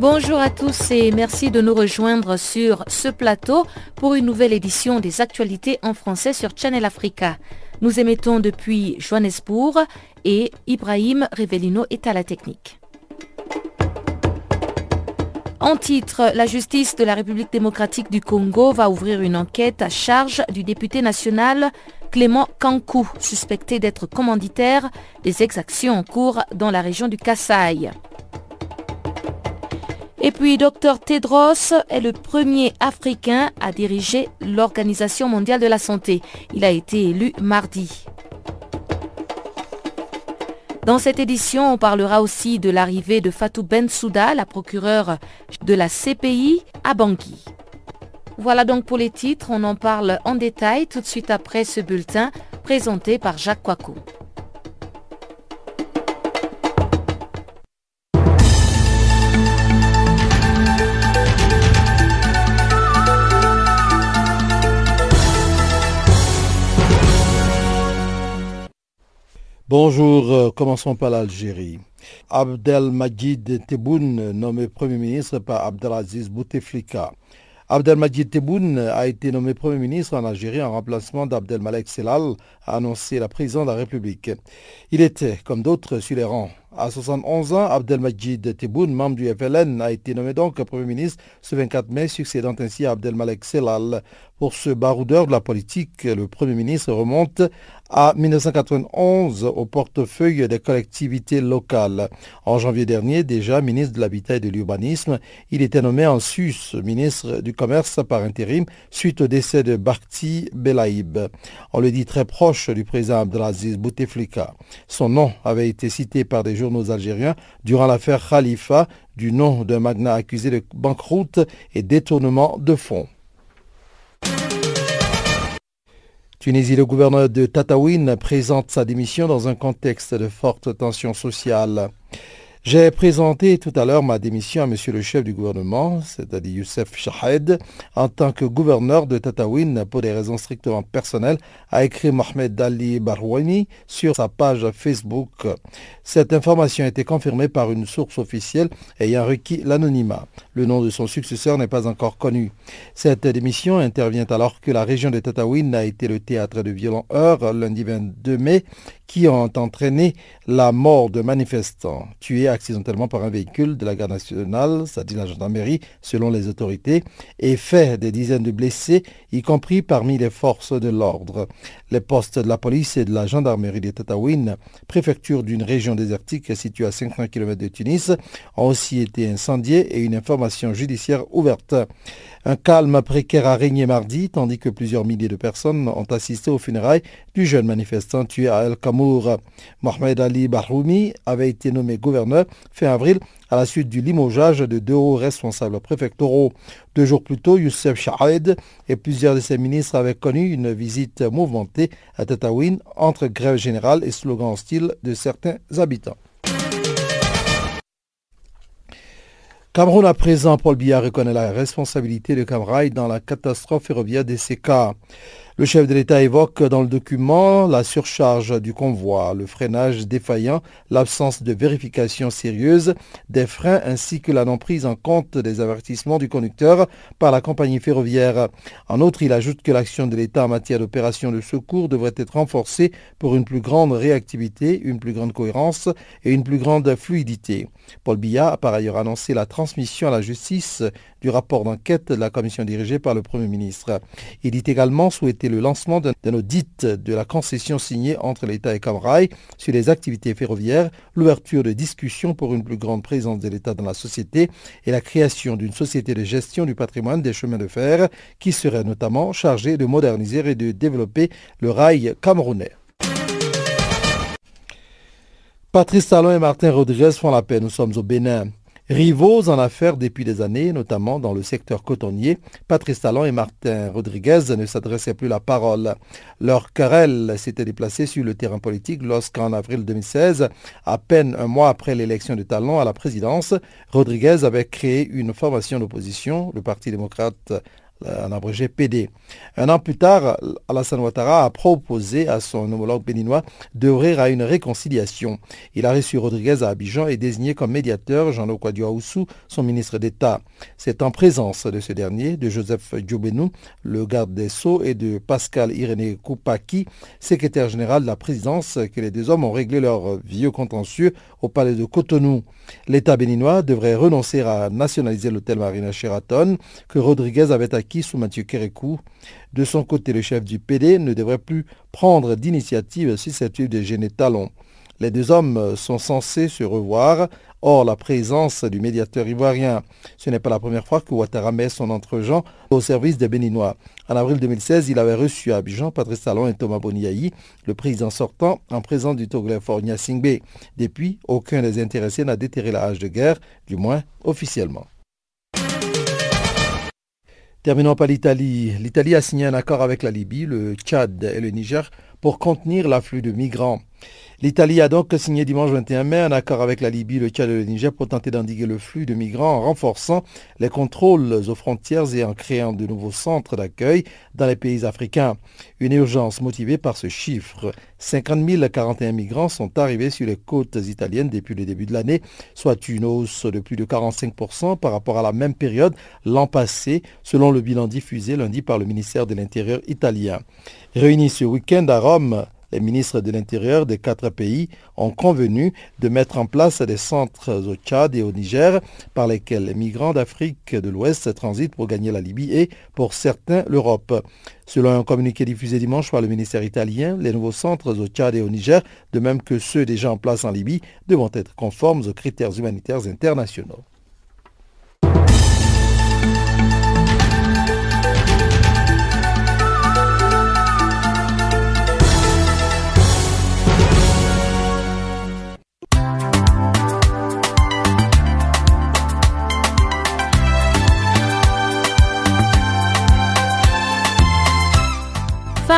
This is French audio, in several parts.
Bonjour à tous et merci de nous rejoindre sur ce plateau pour une nouvelle édition des actualités en français sur Channel Africa. Nous émettons depuis Johannesburg et Ibrahim Revelino est à la technique. En titre, la justice de la République démocratique du Congo va ouvrir une enquête à charge du député national Clément Kankou, suspecté d'être commanditaire des exactions en cours dans la région du Kasaï. Et puis, Dr Tedros est le premier Africain à diriger l'Organisation mondiale de la santé. Il a été élu mardi. Dans cette édition, on parlera aussi de l'arrivée de Fatou Bensouda, la procureure de la CPI à Bangui. Voilà donc pour les titres, on en parle en détail tout de suite après ce bulletin présenté par Jacques Coicou. Bonjour, euh, commençons par l'Algérie. Abdelmajid Tebboune, nommé Premier ministre par Abdelaziz Bouteflika. Abdelmajid Tebboune a été nommé Premier ministre en Algérie en remplacement d'Abdelmalek Selal, a annoncé la présidente de la République. Il était, comme d'autres, sur les rangs. À 71 ans, Abdelmajid Tebboune, membre du FLN, a été nommé donc Premier ministre ce 24 mai, succédant ainsi à Abdelmalek Selal. Pour ce baroudeur de la politique, le Premier ministre remonte à 1991 au portefeuille des collectivités locales. En janvier dernier, déjà ministre de l'Habitat et de l'Urbanisme, il était nommé en sus ministre du Commerce par intérim suite au décès de Bakhti Belaïb. On le dit très proche du président Abdelaziz Bouteflika. Son nom avait été cité par des journaux algériens durant l'affaire Khalifa du nom d'un magnat accusé de banqueroute et détournement de fonds. Tunisie, le gouverneur de Tataouine présente sa démission dans un contexte de forte tension sociale. J'ai présenté tout à l'heure ma démission à monsieur le chef du gouvernement, c'est-à-dire Youssef Shahed, en tant que gouverneur de Tataouine pour des raisons strictement personnelles, a écrit Mohamed Ali Barouani sur sa page Facebook. Cette information a été confirmée par une source officielle ayant requis l'anonymat. Le nom de son successeur n'est pas encore connu. Cette démission intervient alors que la région de Tataouine a été le théâtre de violents heurts lundi 22 mai qui ont entraîné la mort de manifestants tués accidentellement par un véhicule de la garde nationale, c'est-à-dire la gendarmerie, selon les autorités, et fait des dizaines de blessés, y compris parmi les forces de l'ordre. Les postes de la police et de la gendarmerie de Tataouine, préfecture d'une région désertique située à 50 km de Tunis, ont aussi été incendiés et une information judiciaire ouverte. Un calme précaire a régné mardi, tandis que plusieurs milliers de personnes ont assisté aux funérailles du jeune manifestant tué à El Kamour. Mohamed Ali Bahroumi avait été nommé gouverneur fin avril à la suite du limogeage de deux hauts responsables préfectoraux. Deux jours plus tôt, Youssef Shahed et plusieurs de ses ministres avaient connu une visite mouvementée à Tataouine entre grève générale et slogans hostiles de certains habitants. Cameroun à présent, Paul Biya reconnaît la responsabilité de Camrail dans la catastrophe ferroviaire des CK. Le chef de l'État évoque dans le document la surcharge du convoi, le freinage défaillant, l'absence de vérification sérieuse des freins ainsi que la non prise en compte des avertissements du conducteur par la compagnie ferroviaire. En outre, il ajoute que l'action de l'État en matière d'opération de secours devrait être renforcée pour une plus grande réactivité, une plus grande cohérence et une plus grande fluidité. Paul Biya a par ailleurs annoncé la transmission à la justice du rapport d'enquête de la commission dirigée par le Premier ministre. Il dit également souhaiter le lancement d'un audit de la concession signée entre l'État et Camrail sur les activités ferroviaires, l'ouverture de discussions pour une plus grande présence de l'État dans la société et la création d'une société de gestion du patrimoine des chemins de fer qui serait notamment chargée de moderniser et de développer le rail camerounais. Patrice Talon et Martin Rodriguez font la paix. Nous sommes au Bénin. Rivaux en affaires depuis des années, notamment dans le secteur cotonnier, Patrice Talon et Martin Rodriguez ne s'adressaient plus la parole. Leur querelle s'était déplacée sur le terrain politique lorsqu'en avril 2016, à peine un mois après l'élection de Talon à la présidence, Rodriguez avait créé une formation d'opposition, le Parti démocrate en abrégé PD. Un an plus tard, Alassane Ouattara a proposé à son homologue béninois d'ouvrir à une réconciliation. Il a reçu Rodriguez à Abidjan et désigné comme médiateur Jean-Luc Oussou, son ministre d'État. C'est en présence de ce dernier, de Joseph Djobenou, le garde des Sceaux, et de Pascal Irénée Koupaki, secrétaire général de la présidence, que les deux hommes ont réglé leur vieux contentieux au palais de Cotonou. L'État béninois devrait renoncer à nationaliser l'hôtel Marina Sheraton que Rodriguez avait acquis sous Mathieu Kérékou. De son côté, le chef du PD ne devrait plus prendre d'initiative susceptible de gêner Talon. Les deux hommes sont censés se revoir, hors la présence du médiateur ivoirien. Ce n'est pas la première fois que Ouattara met son entre-gens au service des Béninois. En avril 2016, il avait reçu à Abidjan Patrice Talon et Thomas Boniaï, le président sortant, en présence du Togolais Fornia Singbe. Depuis, aucun des intéressés n'a déterré la hache de guerre, du moins officiellement. Terminons par l'Italie. L'Italie a signé un accord avec la Libye, le Tchad et le Niger pour contenir l'afflux de migrants. L'Italie a donc signé dimanche 21 mai un accord avec la Libye, le Tchad et le Niger pour tenter d'endiguer le flux de migrants en renforçant les contrôles aux frontières et en créant de nouveaux centres d'accueil dans les pays africains. Une urgence motivée par ce chiffre. 50 041 migrants sont arrivés sur les côtes italiennes depuis le début de l'année, soit une hausse de plus de 45% par rapport à la même période l'an passé, selon le bilan diffusé lundi par le ministère de l'Intérieur italien. Réunis ce week-end à Rome, les ministres de l'Intérieur des quatre pays ont convenu de mettre en place des centres au Tchad et au Niger par lesquels les migrants d'Afrique de l'Ouest transitent pour gagner la Libye et, pour certains, l'Europe. Selon un communiqué diffusé dimanche par le ministère italien, les nouveaux centres au Tchad et au Niger, de même que ceux déjà en place en Libye, devront être conformes aux critères humanitaires internationaux.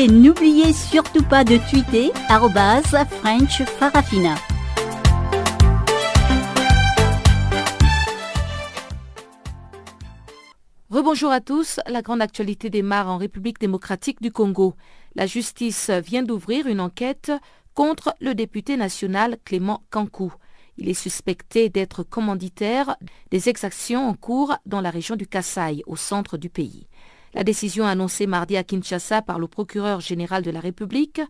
Et n'oubliez surtout pas de tweeter French Farafina. Rebonjour à tous. La grande actualité démarre en République démocratique du Congo. La justice vient d'ouvrir une enquête contre le député national Clément Kankou. Il est suspecté d'être commanditaire des exactions en cours dans la région du Kassai, au centre du pays. La décision annoncée mardi à Kinshasa par le procureur général de la République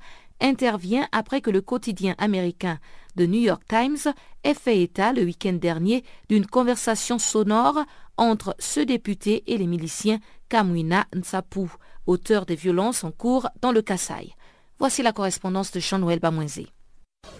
intervient après que le quotidien américain The New York Times ait fait état le week-end dernier d'une conversation sonore entre ce député et les miliciens Kamwina Nsapu, auteur des violences en cours dans le Kassai. Voici la correspondance de Jean-Noël Bamouenzé.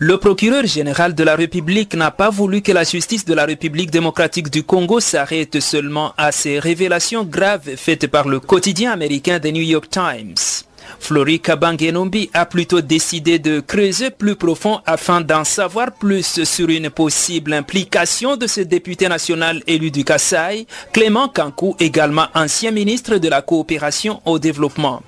Le procureur général de la République n'a pas voulu que la justice de la République démocratique du Congo s'arrête seulement à ces révélations graves faites par le quotidien américain The New York Times. Flori Kabangenombi a plutôt décidé de creuser plus profond afin d'en savoir plus sur une possible implication de ce député national élu du Kassai, Clément Kankou, également ancien ministre de la coopération au développement.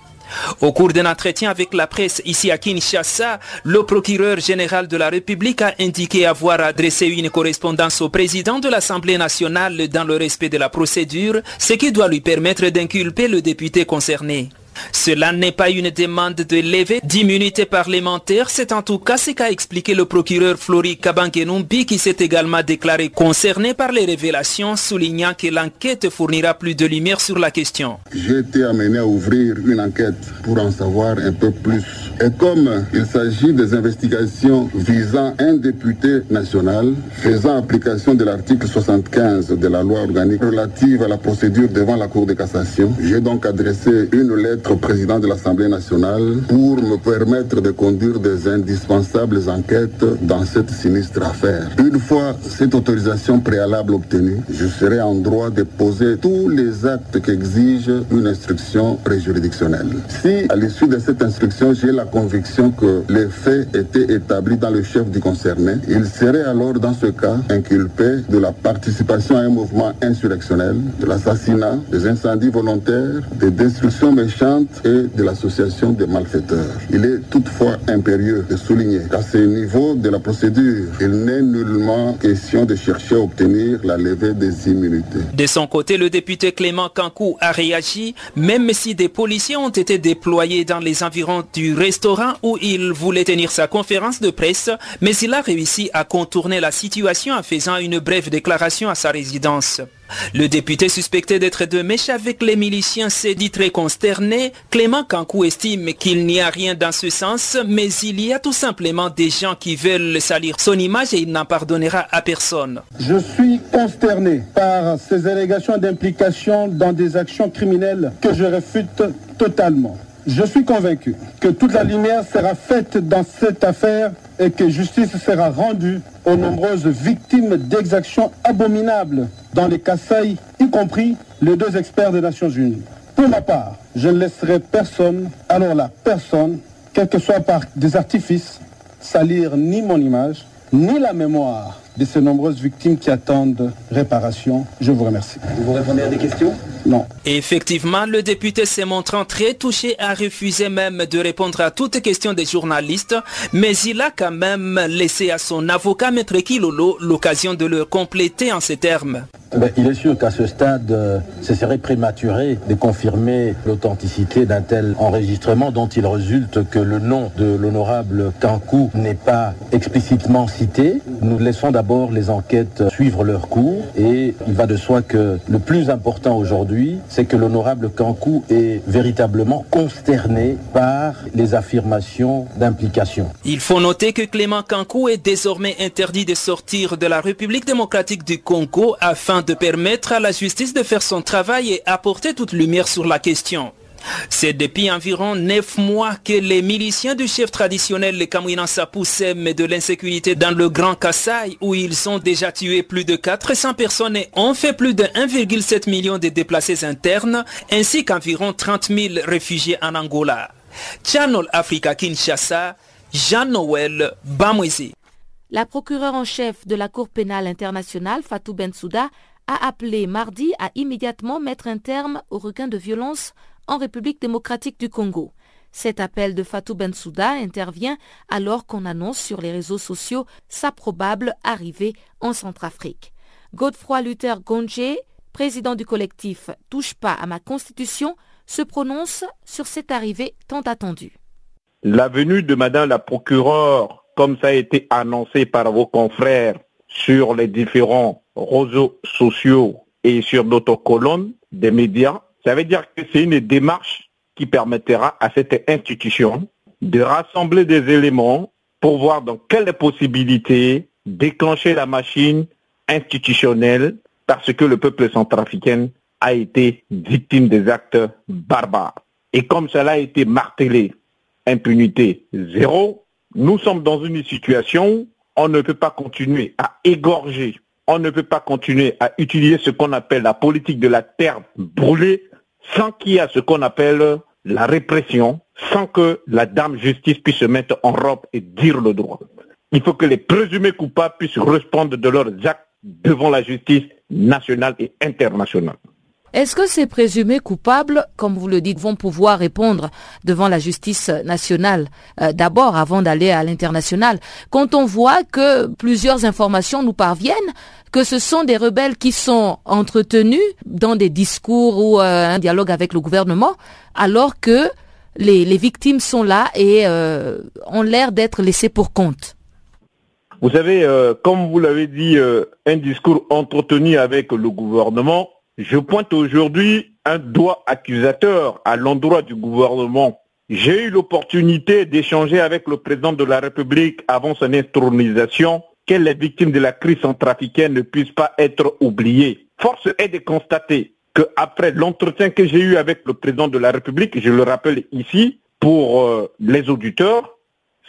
Au cours d'un entretien avec la presse ici à Kinshasa, le procureur général de la République a indiqué avoir adressé une correspondance au président de l'Assemblée nationale dans le respect de la procédure, ce qui doit lui permettre d'inculper le député concerné. Cela n'est pas une demande de lever d'immunité parlementaire, c'est en tout cas ce qu'a expliqué le procureur Flori Kabangenumbi qui s'est également déclaré concerné par les révélations, soulignant que l'enquête fournira plus de lumière sur la question. J'ai été amené à ouvrir une enquête pour en savoir un peu plus. Et comme il s'agit des investigations visant un député national faisant application de l'article 75 de la loi organique relative à la procédure devant la Cour de cassation, j'ai donc adressé une lettre au président de l'Assemblée nationale pour me permettre de conduire des indispensables enquêtes dans cette sinistre affaire. Une fois cette autorisation préalable obtenue, je serai en droit de poser tous les actes qu'exige une instruction préjuridictionnelle. Si, à l'issue de cette instruction, j'ai la conviction que les faits étaient établis dans le chef du concerné, il serait alors dans ce cas inculpé de la participation à un mouvement insurrectionnel, de l'assassinat, des incendies volontaires, des destructions méchantes et de l'association des malfaiteurs. Il est toutefois impérieux de souligner qu'à ce niveau de la procédure, il n'est nullement question de chercher à obtenir la levée des immunités. De son côté, le député Clément Kankou a réagi, même si des policiers ont été déployés dans les environs du restaurant où il voulait tenir sa conférence de presse, mais il a réussi à contourner la situation en faisant une brève déclaration à sa résidence. Le député suspecté d'être de mèche avec les miliciens s'est dit très consterné. Clément Kankou estime qu'il n'y a rien dans ce sens, mais il y a tout simplement des gens qui veulent salir son image et il n'en pardonnera à personne. Je suis consterné par ces allégations d'implication dans des actions criminelles que je réfute totalement. Je suis convaincu que toute la lumière sera faite dans cette affaire et que justice sera rendue aux nombreuses victimes d'exactions abominables dans les Kassai, y compris les deux experts des Nations Unies. Pour ma part, je ne laisserai personne, alors là, personne, quel que soit par des artifices, salir ni mon image, ni la mémoire de ces nombreuses victimes qui attendent réparation. Je vous remercie. Vous répondez à des questions? Non. Effectivement, le député s'est montrant très touché a refusé même de répondre à toutes questions des journalistes, mais il a quand même laissé à son avocat, Maître Kilolo, l'occasion de le compléter en ces termes. Ben, il est sûr qu'à ce stade, euh, ce serait prématuré de confirmer l'authenticité d'un tel enregistrement dont il résulte que le nom de l'honorable Kankou n'est pas explicitement cité. Nous laissons d'abord les enquêtes suivre leur cours et il va de soi que le plus important aujourd'hui, c'est que l'honorable Kankou est véritablement consterné par les affirmations d'implication. Il faut noter que Clément Kankou est désormais interdit de sortir de la République démocratique du Congo afin de permettre à la justice de faire son travail et apporter toute lumière sur la question. C'est depuis environ neuf mois que les miliciens du chef traditionnel, les Kamouinan Sapou, sèment de l'insécurité dans le Grand Kassai, où ils ont déjà tué plus de 400 personnes et ont fait plus de 1,7 million de déplacés internes, ainsi qu'environ 30 000 réfugiés en Angola. Channel Africa Kinshasa, Jean-Noël Bamwezi. La procureure en chef de la Cour pénale internationale, Fatou Bensouda, a appelé mardi à immédiatement mettre un terme au regain de violence en République démocratique du Congo. Cet appel de Fatou Bensouda intervient alors qu'on annonce sur les réseaux sociaux sa probable arrivée en Centrafrique. Godefroy Luther Gonje, président du collectif Touche pas à ma constitution, se prononce sur cette arrivée tant attendue. La venue de Madame la procureure, comme ça a été annoncé par vos confrères sur les différents réseaux sociaux et sur d'autres colonnes des médias, ça veut dire que c'est une démarche qui permettra à cette institution de rassembler des éléments pour voir dans quelles possibilités déclencher la machine institutionnelle parce que le peuple centrafricain a été victime des actes barbares. Et comme cela a été martelé, impunité zéro, nous sommes dans une situation où on ne peut pas continuer à égorger, on ne peut pas continuer à utiliser ce qu'on appelle la politique de la terre brûlée sans qu'il y ait ce qu'on appelle la répression, sans que la dame justice puisse se mettre en robe et dire le droit. Il faut que les présumés coupables puissent répondre de leurs actes devant la justice nationale et internationale. Est-ce que ces présumés coupables, comme vous le dites, vont pouvoir répondre devant la justice nationale euh, d'abord avant d'aller à l'international? Quand on voit que plusieurs informations nous parviennent, que ce sont des rebelles qui sont entretenus dans des discours ou euh, un dialogue avec le gouvernement, alors que les, victimes sont là et euh, ont l'air d'être laissées pour compte. Vous savez, euh, comme vous l'avez dit, un discours entretenu avec le gouvernement, je pointe aujourd'hui un doigt accusateur à l'endroit du gouvernement. J'ai eu l'opportunité d'échanger avec le président de la République avant son intronisation que les victimes de la crise centrafricaine ne puissent pas être oubliées. Force est de constater qu'après l'entretien que j'ai eu avec le président de la République, je le rappelle ici, pour euh, les auditeurs,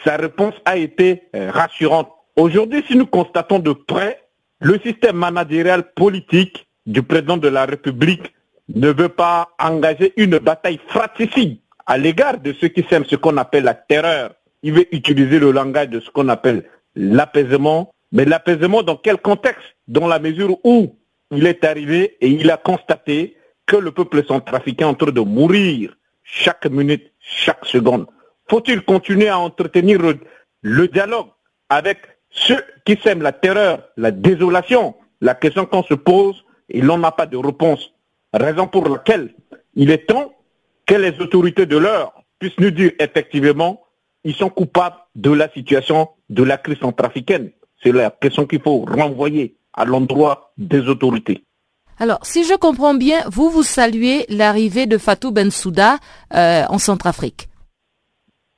sa réponse a été euh, rassurante. Aujourd'hui, si nous constatons de près, le système managérial politique du président de la République ne veut pas engager une bataille fratricide à l'égard de ceux qui sèment ce qu'on appelle la terreur. Il veut utiliser le langage de ce qu'on appelle l'apaisement. Mais l'apaisement dans quel contexte? Dans la mesure où il est arrivé et il a constaté que le peuple centrafricain est en train de mourir chaque minute, chaque seconde. Faut-il continuer à entretenir le dialogue avec ceux qui sèment la terreur, la désolation? La question qu'on se pose, et l'on n'a pas de réponse. Raison pour laquelle il est temps que les autorités de l'heure puissent nous dire effectivement, ils sont coupables de la situation de la crise centrafricaine. C'est la question qu'il faut renvoyer à l'endroit des autorités. Alors, si je comprends bien, vous, vous saluez l'arrivée de Fatou Bensouda euh, en Centrafrique.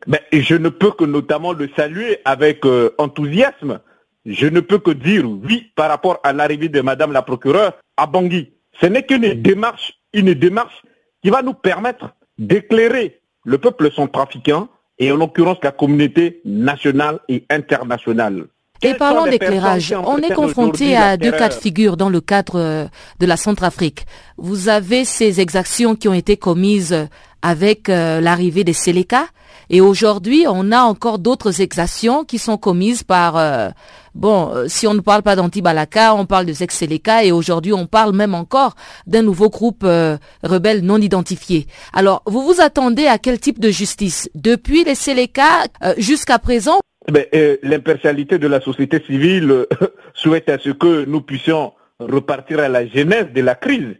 Mais je ne peux que notamment le saluer avec euh, enthousiasme. Je ne peux que dire oui par rapport à l'arrivée de Madame la procureure à Bangui. Ce n'est qu'une démarche, une démarche qui va nous permettre d'éclairer le peuple centrafricain et en l'occurrence la communauté nationale et internationale. Et parlons d'éclairage. On est confronté à deux cas de figure dans le cadre euh, de la Centrafrique. Vous avez ces exactions qui ont été commises avec euh, l'arrivée des Séléka et aujourd'hui on a encore d'autres exactions qui sont commises par euh, Bon, euh, si on ne parle pas d'Antibalaka, on parle de Zex-Seleka et aujourd'hui on parle même encore d'un nouveau groupe euh, rebelle non identifié. Alors, vous vous attendez à quel type de justice? Depuis les Seleka euh, jusqu'à présent? Ben, L'impartialité de la société civile souhaite à ce que nous puissions repartir à la genèse de la crise.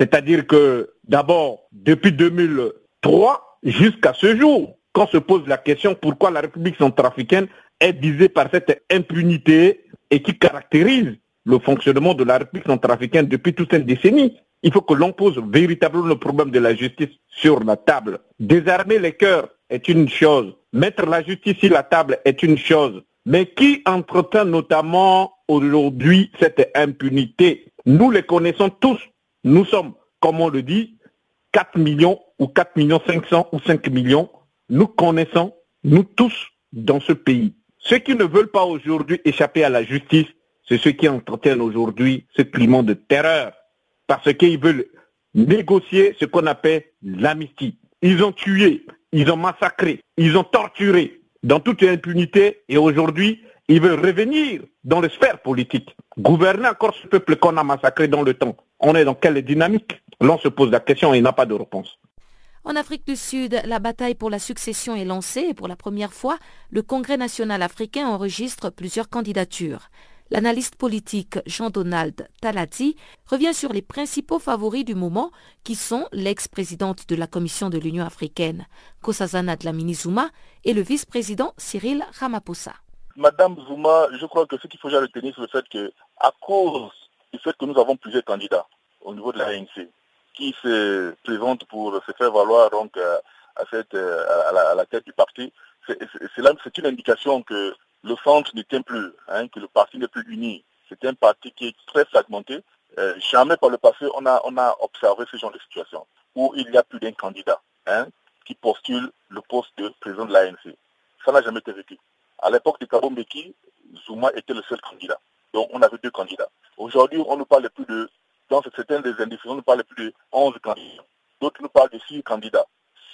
C'est-à-dire que d'abord, depuis 2003 jusqu'à ce jour, quand se pose la question pourquoi la République centrafricaine est visée par cette impunité et qui caractérise le fonctionnement de la République centrafricaine depuis toute une décennie? Il faut que l'on pose véritablement le problème de la justice sur la table. Désarmer les cœurs est une chose. Mettre la justice sur la table est une chose. Mais qui entretient notamment aujourd'hui cette impunité? Nous les connaissons tous. Nous sommes, comme on le dit, 4 millions ou 4 millions 500 ou 5 millions. Nous connaissons, nous tous, dans ce pays. Ceux qui ne veulent pas aujourd'hui échapper à la justice, c'est ceux qui entretiennent aujourd'hui ce climat de terreur, parce qu'ils veulent négocier ce qu'on appelle l'amnistie. Ils ont tué, ils ont massacré, ils ont torturé dans toute impunité et aujourd'hui, ils veulent revenir dans les sphères politiques, gouverner encore ce peuple qu'on a massacré dans le temps. On est dans quelle dynamique? L'on se pose la question et il n'a pas de réponse. En Afrique du Sud, la bataille pour la succession est lancée et pour la première fois, le Congrès national africain enregistre plusieurs candidatures. L'analyste politique Jean-Donald Talati revient sur les principaux favoris du moment qui sont l'ex-présidente de la Commission de l'Union africaine, Kosazana Dlamini Zuma, et le vice-président Cyril Ramaphosa. Madame Zuma, je crois que ce qu'il faut retenir, c'est le fait que, cause du fait que nous avons plusieurs candidats au niveau de la ANC, qui se présente pour se faire valoir donc euh, à, cette, euh, à, la, tête du parti, c'est une indication que le centre ne tient plus, hein, que le parti n'est plus uni. C'est un parti qui est très fragmenté. Euh, jamais par le passé on a, on a observé ce genre de situation où il y a plus d'un candidat hein, qui postule le poste de président de l'ANC. Ça n'a jamais été vécu. À l'époque de Kabombeki, Zuma était le seul candidat. Donc on avait deux candidats. Aujourd'hui, on nous parle plus de dans certains des indications, nous parlent plus de 11 candidats. D'autres nous parlent de 6 candidats.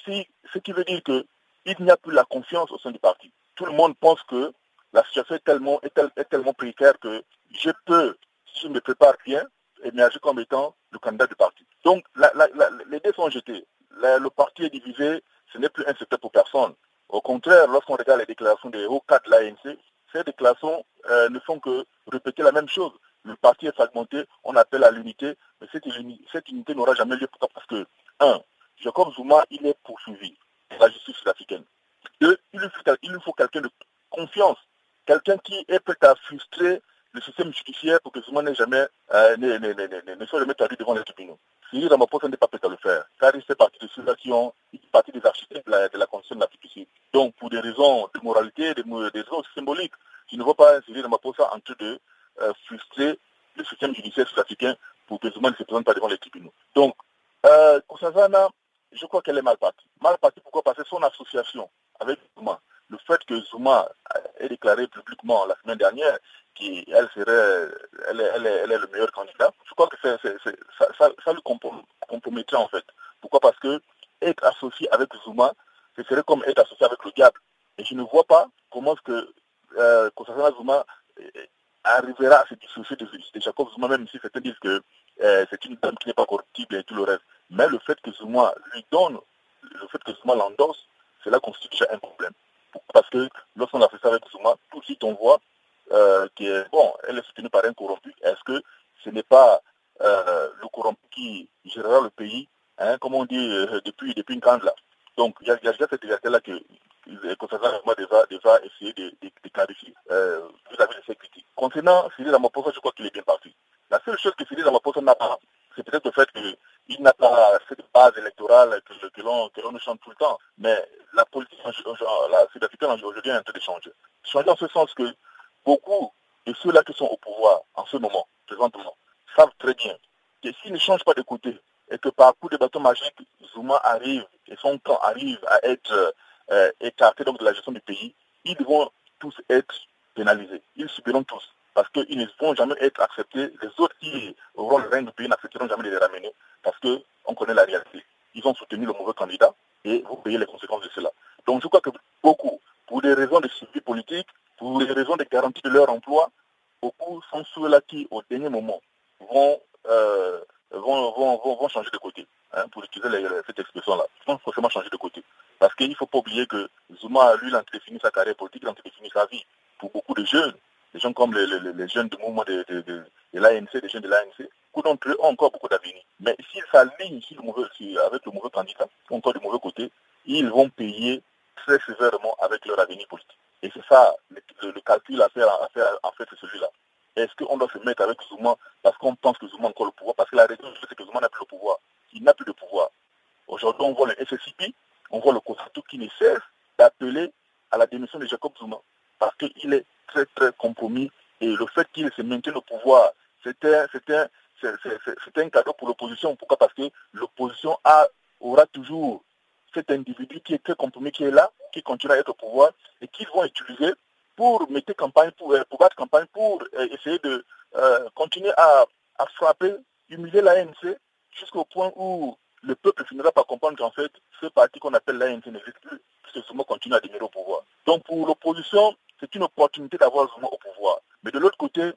Ce qui veut dire qu'il n'y a plus la confiance au sein du parti. Tout le monde pense que la situation est tellement, précaire que je peux, si je me prépare bien, émerger comme étant le candidat du parti. Donc les dés sont jetés. le parti est divisé, ce n'est plus un secteur pour personne. Au contraire, lorsqu'on regarde les déclarations des hauts cadres de l'ANC, ces déclarations euh, ne font que répéter la même chose le parti est fragmenté, on appelle à l'unité, mais cette, unité n'aura jamais lieu. Parce que, un, Jacob Zuma, il est poursuivi par la justice sud-africaine. Deux, il lui faut, quelqu'un de confiance, quelqu'un qui est prêt à frustrer le système judiciaire pour que Zuma n'ait jamais, euh, ne, soit jamais traduit devant les tribunaux. Cyril Ramaphosa n'est pas prêt à le faire, car il fait partie de ceux-là qui ont partie des architectes de la, de la Constitution de du Sud. Donc, pour des raisons de moralité, des, raisons symboliques, je ne vois pas Cyril Ramaphosa en train de euh, frustrer le système judiciaire sud-africain pour que Zuma ne se présente pas devant les tribunaux. Donc, euh, je crois qu'elle est mal partie. Mal partie pourquoi? Parce que son association avec Zuma, le fait que Zuma ait déclaré publiquement la semaine dernière qu'elle serait, elle est, elle, est, le meilleur candidat, je crois que ça, lui compromettrait en fait. Pourquoi? Parce que être associé avec Zuma, ce serait comme être associé avec le diable. Et je ne vois pas comment est-ce que euh, Zuma euh, arrivera à se dissocier de, Jacob Zuma, même si certains disent que euh, c'est une dame qui n'est pas corruptible et tout le reste. Mais le fait que Zuma lui donne, le fait que Zuma l'endosse, cela constitue déjà un problème. Parce que lorsqu'on a fait ça avec Zuma, tout de suite on voit euh, que, bon, est soutenue par un corrompu. Est-ce que ce n'est pas euh, le corrompu qui gérera le pays, hein, comme on dit euh, depuis, depuis une grande là? Donc il y, a déjà cette liberté-là que concernant moi déjà, déjà essayer de, de, de clarifier euh, vis-à-vis de ces Concernant Cyril Ramaphosa, je crois qu'il est bien parti. La seule chose que Cyril Ramaphosa n'a pas, c'est peut-être le fait qu'il n'a pas cette base électorale que, que l'on chante tout le temps. Mais la politique la sud-africaine aujourd'hui est en train de changer. Changer en ce sens que beaucoup de ceux-là qui sont au pouvoir en ce moment, présentement, savent très bien que s'ils ne changent pas de côté et que par coup de bâton magique, Zuma arrive et son camp arrive à être euh, écarté donc, de la gestion du pays, ils vont tous être pénalisés. Ils subiront tous parce jamais être acceptés. Les autres qui auront le règne du pays n'accepteront jamais de les ramener parce qu'on connaît la réalité. Ils ont soutenu le mauvais candidat et vous payez les conséquences de cela. Donc je crois que beaucoup, pour des raisons de suivi politique, pour des raisons de garantie de leur emploi, beaucoup sont ceux-là qui, au dernier moment, vont, euh, vont, vont, vont, changer de côté, hein, pour utiliser cette expression-là. Ils vont forcément changer de côté. Parce qu'il ne faut pas oublier que Zuma, lui, il a sa carrière politique, il a sa vie. Pour beaucoup de jeunes, des gens comme les, jeunes mouvement de, de, l'ANC, des jeunes de l'ANC, beaucoup d'entre eux ont encore beaucoup d'avenir. Mais s'ils s'alignent avec le mauvais candidat, encore du mauvais côté, ils vont payer très sévèrement avec leur avenir politique. Et c'est ça, le, calcul à faire, en fait, c'est celui-là. Est-ce qu'on doit se mettre avec Zouma parce qu'on pense que Zouma a encore le pouvoir? Parce que la raison, c'est que Zouma n'a plus le pouvoir. Il n'a plus de pouvoir. Aujourd'hui, on voit le SSIP, on voit le COSATU qui ne cesse d'appeler à la démission de Jacob Zouma parce qu'il est très très compromis et le fait qu'il se maintienne au un cadeau pour l'opposition. Pourquoi Parce que l'opposition aura toujours cet individu qui est très compromis, qui est là, qui continue à être au pouvoir et qu'ils vont utiliser pour mettre campagne, pour, euh, pour battre campagne, pour euh, essayer de euh, continuer à, frapper, humilier l'ANC jusqu'au point où le peuple finira par comprendre qu'en fait, ce parti qu'on appelle l'ANC n'existe plus, puisque Zuma continue à demeurer au pouvoir. Donc pour l'opposition, c'est une opportunité d'avoir Zuma au pouvoir. Mais de l'autre côté,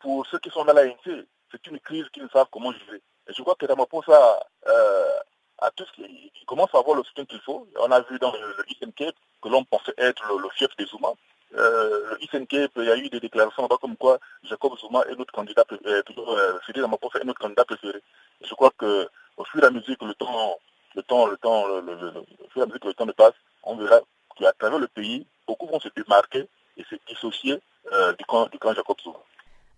pour ceux qui sont dans l'ANC, c'est une crise qu'ils ne savent comment gérer. Et je crois que Ramaphosa euh, a ce qui, commence à avoir le soutien qu'il faut. On a vu dans le, le Cape que l'on pensait être le, chef des Zuma. Euh, le Eastern Cape, il y a eu des déclarations comme quoi Jacob Zuma est notre candidat, euh, euh, est candidat préféré. Je crois que au fur et à mesure que le temps, le temps, le temps, au fur et à mesure que le temps passe, on verra qu'à travers le pays, beaucoup vont se démarquer et se dissocier du, camp, du camp Jacob Zuma.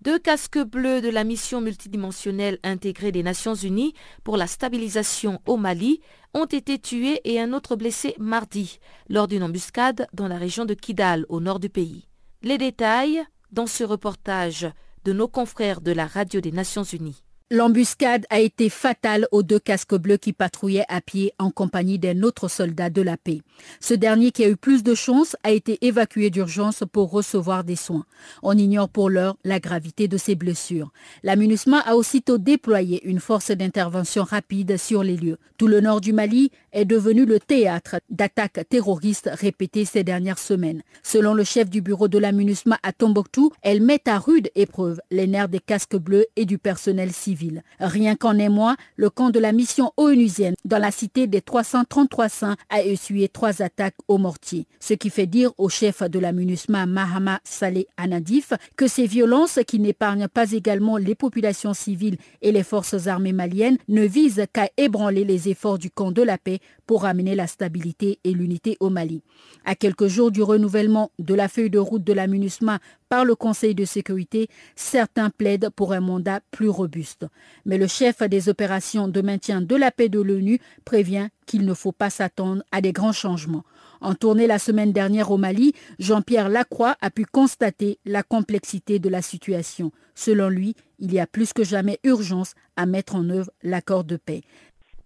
Deux casques bleus de la mission multidimensionnelle intégrée des Nations Unies pour la stabilisation au Mali ont été tués et un autre blessé mardi lors d'une embuscade dans la région de Kidal au nord du pays. Les détails dans ce reportage de nos confrères de la radio des Nations Unies. L'embuscade a été fatale aux deux casques bleus qui patrouillaient à pied en compagnie d'un autre soldat de la paix. Ce dernier qui a eu plus de chance a été évacué d'urgence pour recevoir des soins. On ignore pour l'heure la gravité de ses blessures. La a aussitôt déployé une force d'intervention rapide sur les lieux. Tout le nord du Mali est devenu le théâtre d'attaques terroristes répétées ces dernières semaines. Selon le chef du bureau de la à Tombouctou, elle met à rude épreuve les nerfs des casques bleus et du personnel civil Rien qu'en un mois, le camp de la mission onusienne dans la cité des 333 saints a essuyé trois attaques au mortier, ce qui fait dire au chef de la MINUSMA Mahama Saleh Anadif que ces violences qui n'épargnent pas également les populations civiles et les forces armées maliennes ne visent qu'à ébranler les efforts du camp de la paix pour amener la stabilité et l'unité au Mali. À quelques jours du renouvellement de la feuille de route de la MINUSMA par le Conseil de sécurité, certains plaident pour un mandat plus robuste. Mais le chef des opérations de maintien de la paix de l'ONU prévient qu'il ne faut pas s'attendre à des grands changements. En tournée la semaine dernière au Mali, Jean-Pierre Lacroix a pu constater la complexité de la situation. Selon lui, il y a plus que jamais urgence à mettre en œuvre l'accord de paix.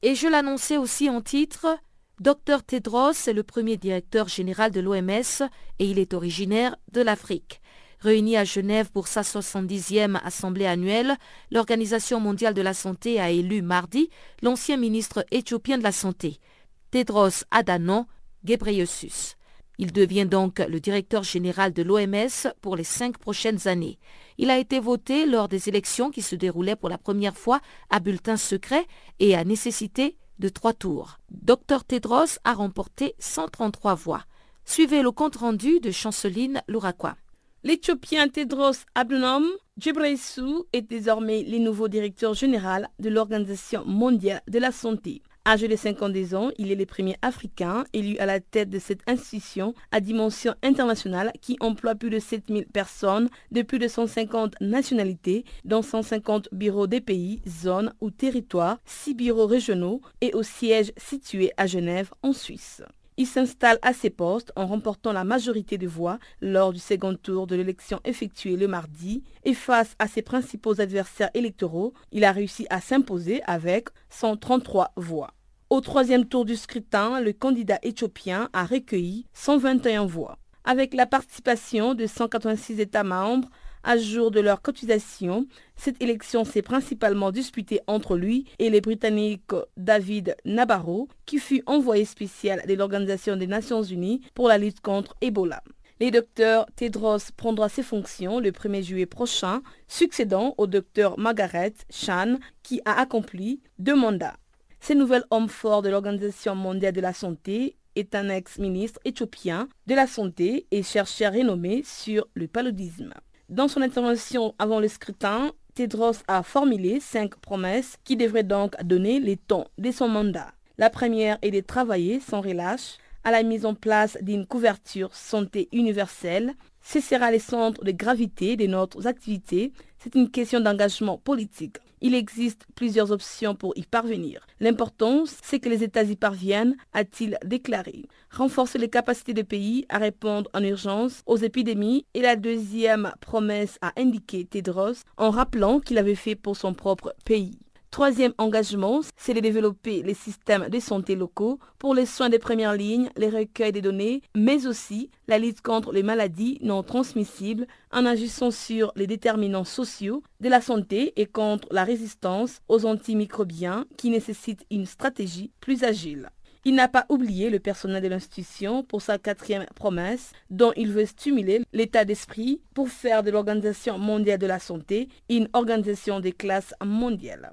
Et je l'annonçais aussi en titre, Dr Tedros est le premier directeur général de l'OMS et il est originaire de l'Afrique. Réunie à Genève pour sa 70e assemblée annuelle, l'Organisation mondiale de la santé a élu mardi l'ancien ministre éthiopien de la Santé, Tedros Adhanom Ghebreyesus. Il devient donc le directeur général de l'OMS pour les cinq prochaines années. Il a été voté lors des élections qui se déroulaient pour la première fois à bulletin secret et à nécessité de trois tours. Dr Tedros a remporté 133 voix. Suivez le compte-rendu de Chanceline Louraquois. L'Éthiopien Tedros Adhanom Ghebreyesus est désormais le nouveau directeur général de l'Organisation mondiale de la santé. Âgé de 52 ans, il est le premier Africain élu à la tête de cette institution à dimension internationale qui emploie plus de 7000 personnes de plus de 150 nationalités, dont 150 bureaux des pays, zones ou territoires, 6 bureaux régionaux et au siège situé à Genève en Suisse. Il s'installe à ses postes en remportant la majorité de voix lors du second tour de l'élection effectuée le mardi et face à ses principaux adversaires électoraux, il a réussi à s'imposer avec 133 voix. Au troisième tour du scrutin, le candidat éthiopien a recueilli 121 voix. Avec la participation de 186 États membres, à jour de leur cotisation, cette élection s'est principalement disputée entre lui et les Britanniques David Nabarro, qui fut envoyé spécial de l'Organisation des Nations Unies pour la lutte contre Ebola. Le docteur Tedros prendra ses fonctions le 1er juillet prochain, succédant au docteur Margaret Chan, qui a accompli deux mandats. Ce nouvel homme fort de l'Organisation mondiale de la santé est un ex-ministre éthiopien de la santé et chercheur renommé sur le paludisme. Dans son intervention avant le scrutin, Tedros a formulé cinq promesses qui devraient donc donner les tons de son mandat. La première est de travailler sans relâche à la mise en place d'une couverture santé universelle. Ce sera le centre de gravité de notre activités. C'est une question d'engagement politique. Il existe plusieurs options pour y parvenir. L'important, c'est que les États y parviennent, a-t-il déclaré. Renforcer les capacités des pays à répondre en urgence aux épidémies est la deuxième promesse a indiqué Tedros en rappelant qu'il avait fait pour son propre pays. Troisième engagement, c'est de développer les systèmes de santé locaux pour les soins de première ligne, les recueils des données, mais aussi la lutte contre les maladies non transmissibles en agissant sur les déterminants sociaux de la santé et contre la résistance aux antimicrobiens qui nécessitent une stratégie plus agile. Il n'a pas oublié le personnel de l'institution pour sa quatrième promesse, dont il veut stimuler l'état d'esprit pour faire de l'Organisation mondiale de la santé une organisation des classes mondiales.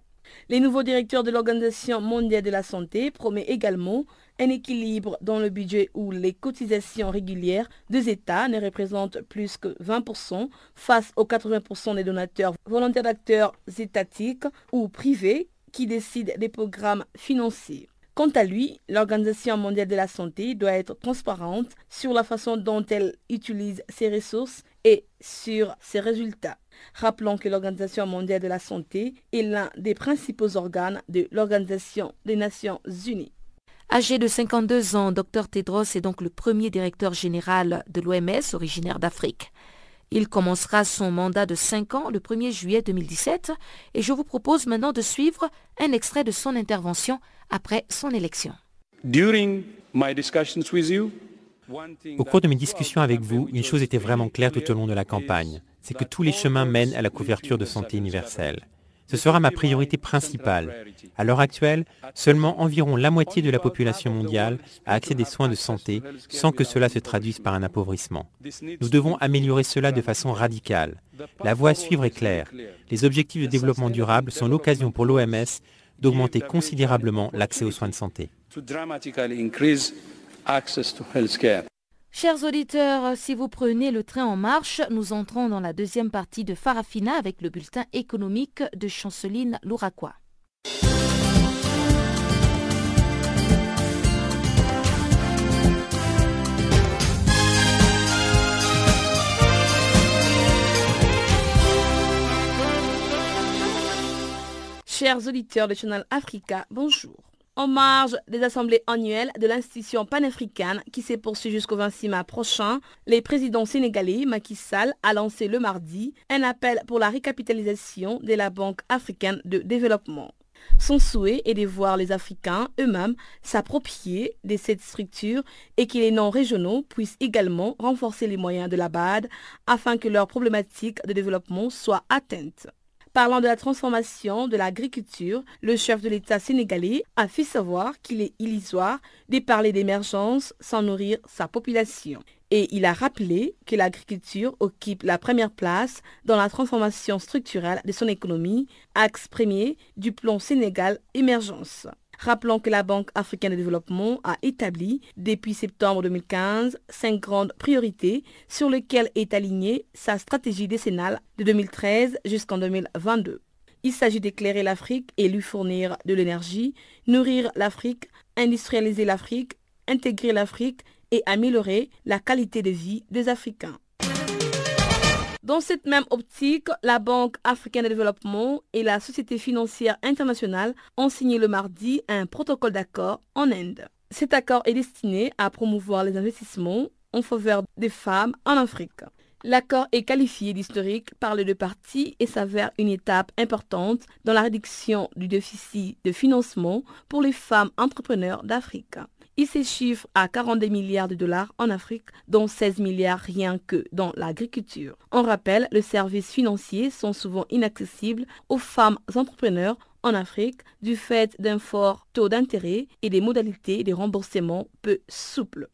Les nouveaux directeurs de l'Organisation mondiale de la santé promettent également un équilibre dans le budget où les cotisations régulières des États ne représentent plus que 20% face aux 80% des donateurs volontaires d'acteurs étatiques ou privés qui décident des programmes financiers. Quant à lui, l'Organisation mondiale de la santé doit être transparente sur la façon dont elle utilise ses ressources et sur ses résultats. Rappelons que l'Organisation mondiale de la santé est l'un des principaux organes de l'Organisation des Nations unies. Âgé de 52 ans, Dr Tedros est donc le premier directeur général de l'OMS originaire d'Afrique. Il commencera son mandat de 5 ans le 1er juillet 2017 et je vous propose maintenant de suivre un extrait de son intervention après son élection. Au cours de mes discussions avec vous, une chose était vraiment claire tout au long de la campagne, c'est que tous les chemins mènent à la couverture de santé universelle. Ce sera ma priorité principale. À l'heure actuelle, seulement environ la moitié de la population mondiale a accès des soins de santé sans que cela se traduise par un appauvrissement. Nous devons améliorer cela de façon radicale. La voie à suivre est claire. Les objectifs de développement durable sont l'occasion pour l'OMS d'augmenter considérablement l'accès aux soins de santé. Chers auditeurs, si vous prenez le train en marche, nous entrons dans la deuxième partie de Farafina avec le bulletin économique de Chanceline Louraquois. Chers auditeurs de Channel Africa, bonjour en marge des assemblées annuelles de l'institution panafricaine qui s'est poursuivie jusqu'au 26 mai prochain, le président sénégalais Macky Sall a lancé le mardi un appel pour la récapitalisation de la Banque africaine de développement. Son souhait est de voir les Africains eux-mêmes s'approprier de cette structure et que les non-régionaux puissent également renforcer les moyens de la BAD afin que leurs problématiques de développement soient atteintes. Parlant de la transformation de l'agriculture, le chef de l'État sénégalais a fait savoir qu'il est illusoire de parler d'émergence sans nourrir sa population. Et il a rappelé que l'agriculture occupe la première place dans la transformation structurelle de son économie, axe premier du plan Sénégal Émergence. Rappelons que la Banque africaine de développement a établi depuis septembre 2015 cinq grandes priorités sur lesquelles est alignée sa stratégie décennale de 2013 jusqu'en 2022. Il s'agit d'éclairer l'Afrique et lui fournir de l'énergie, nourrir l'Afrique, industrialiser l'Afrique, intégrer l'Afrique et améliorer la qualité de vie des Africains. Dans cette même optique, la Banque africaine de développement et la Société financière internationale ont signé le mardi un protocole d'accord en Inde. Cet accord est destiné à promouvoir les investissements en faveur des femmes en Afrique. L'accord est qualifié d'historique par les deux parties et s'avère une étape importante dans la réduction du déficit de financement pour les femmes entrepreneurs d'Afrique. Il s'échiffre à 42 milliards de dollars en Afrique, dont 16 milliards rien que dans l'agriculture. On rappelle, les services financiers sont souvent inaccessibles aux femmes entrepreneurs en Afrique du fait d'un fort taux d'intérêt et des modalités de remboursement peu souples.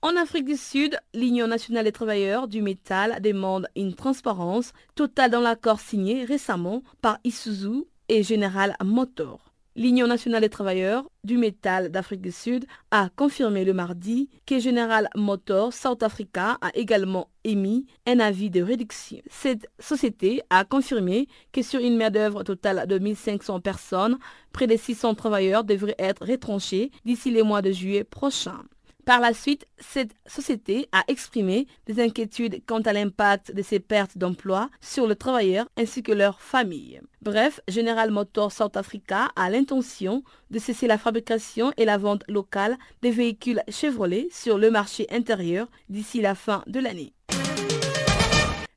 En Afrique du Sud, l'Union nationale des travailleurs du métal demande une transparence totale dans l'accord signé récemment par Isuzu et General Motors. L'Union nationale des travailleurs du métal d'Afrique du Sud a confirmé le mardi que General Motors South Africa a également émis un avis de réduction. Cette société a confirmé que sur une main-d'œuvre totale de 1500 personnes, près de 600 travailleurs devraient être retranchés d'ici les mois de juillet prochain. Par la suite, cette société a exprimé des inquiétudes quant à l'impact de ces pertes d'emploi sur les travailleurs ainsi que leurs familles. Bref, General Motors South Africa a l'intention de cesser la fabrication et la vente locale des véhicules Chevrolet sur le marché intérieur d'ici la fin de l'année.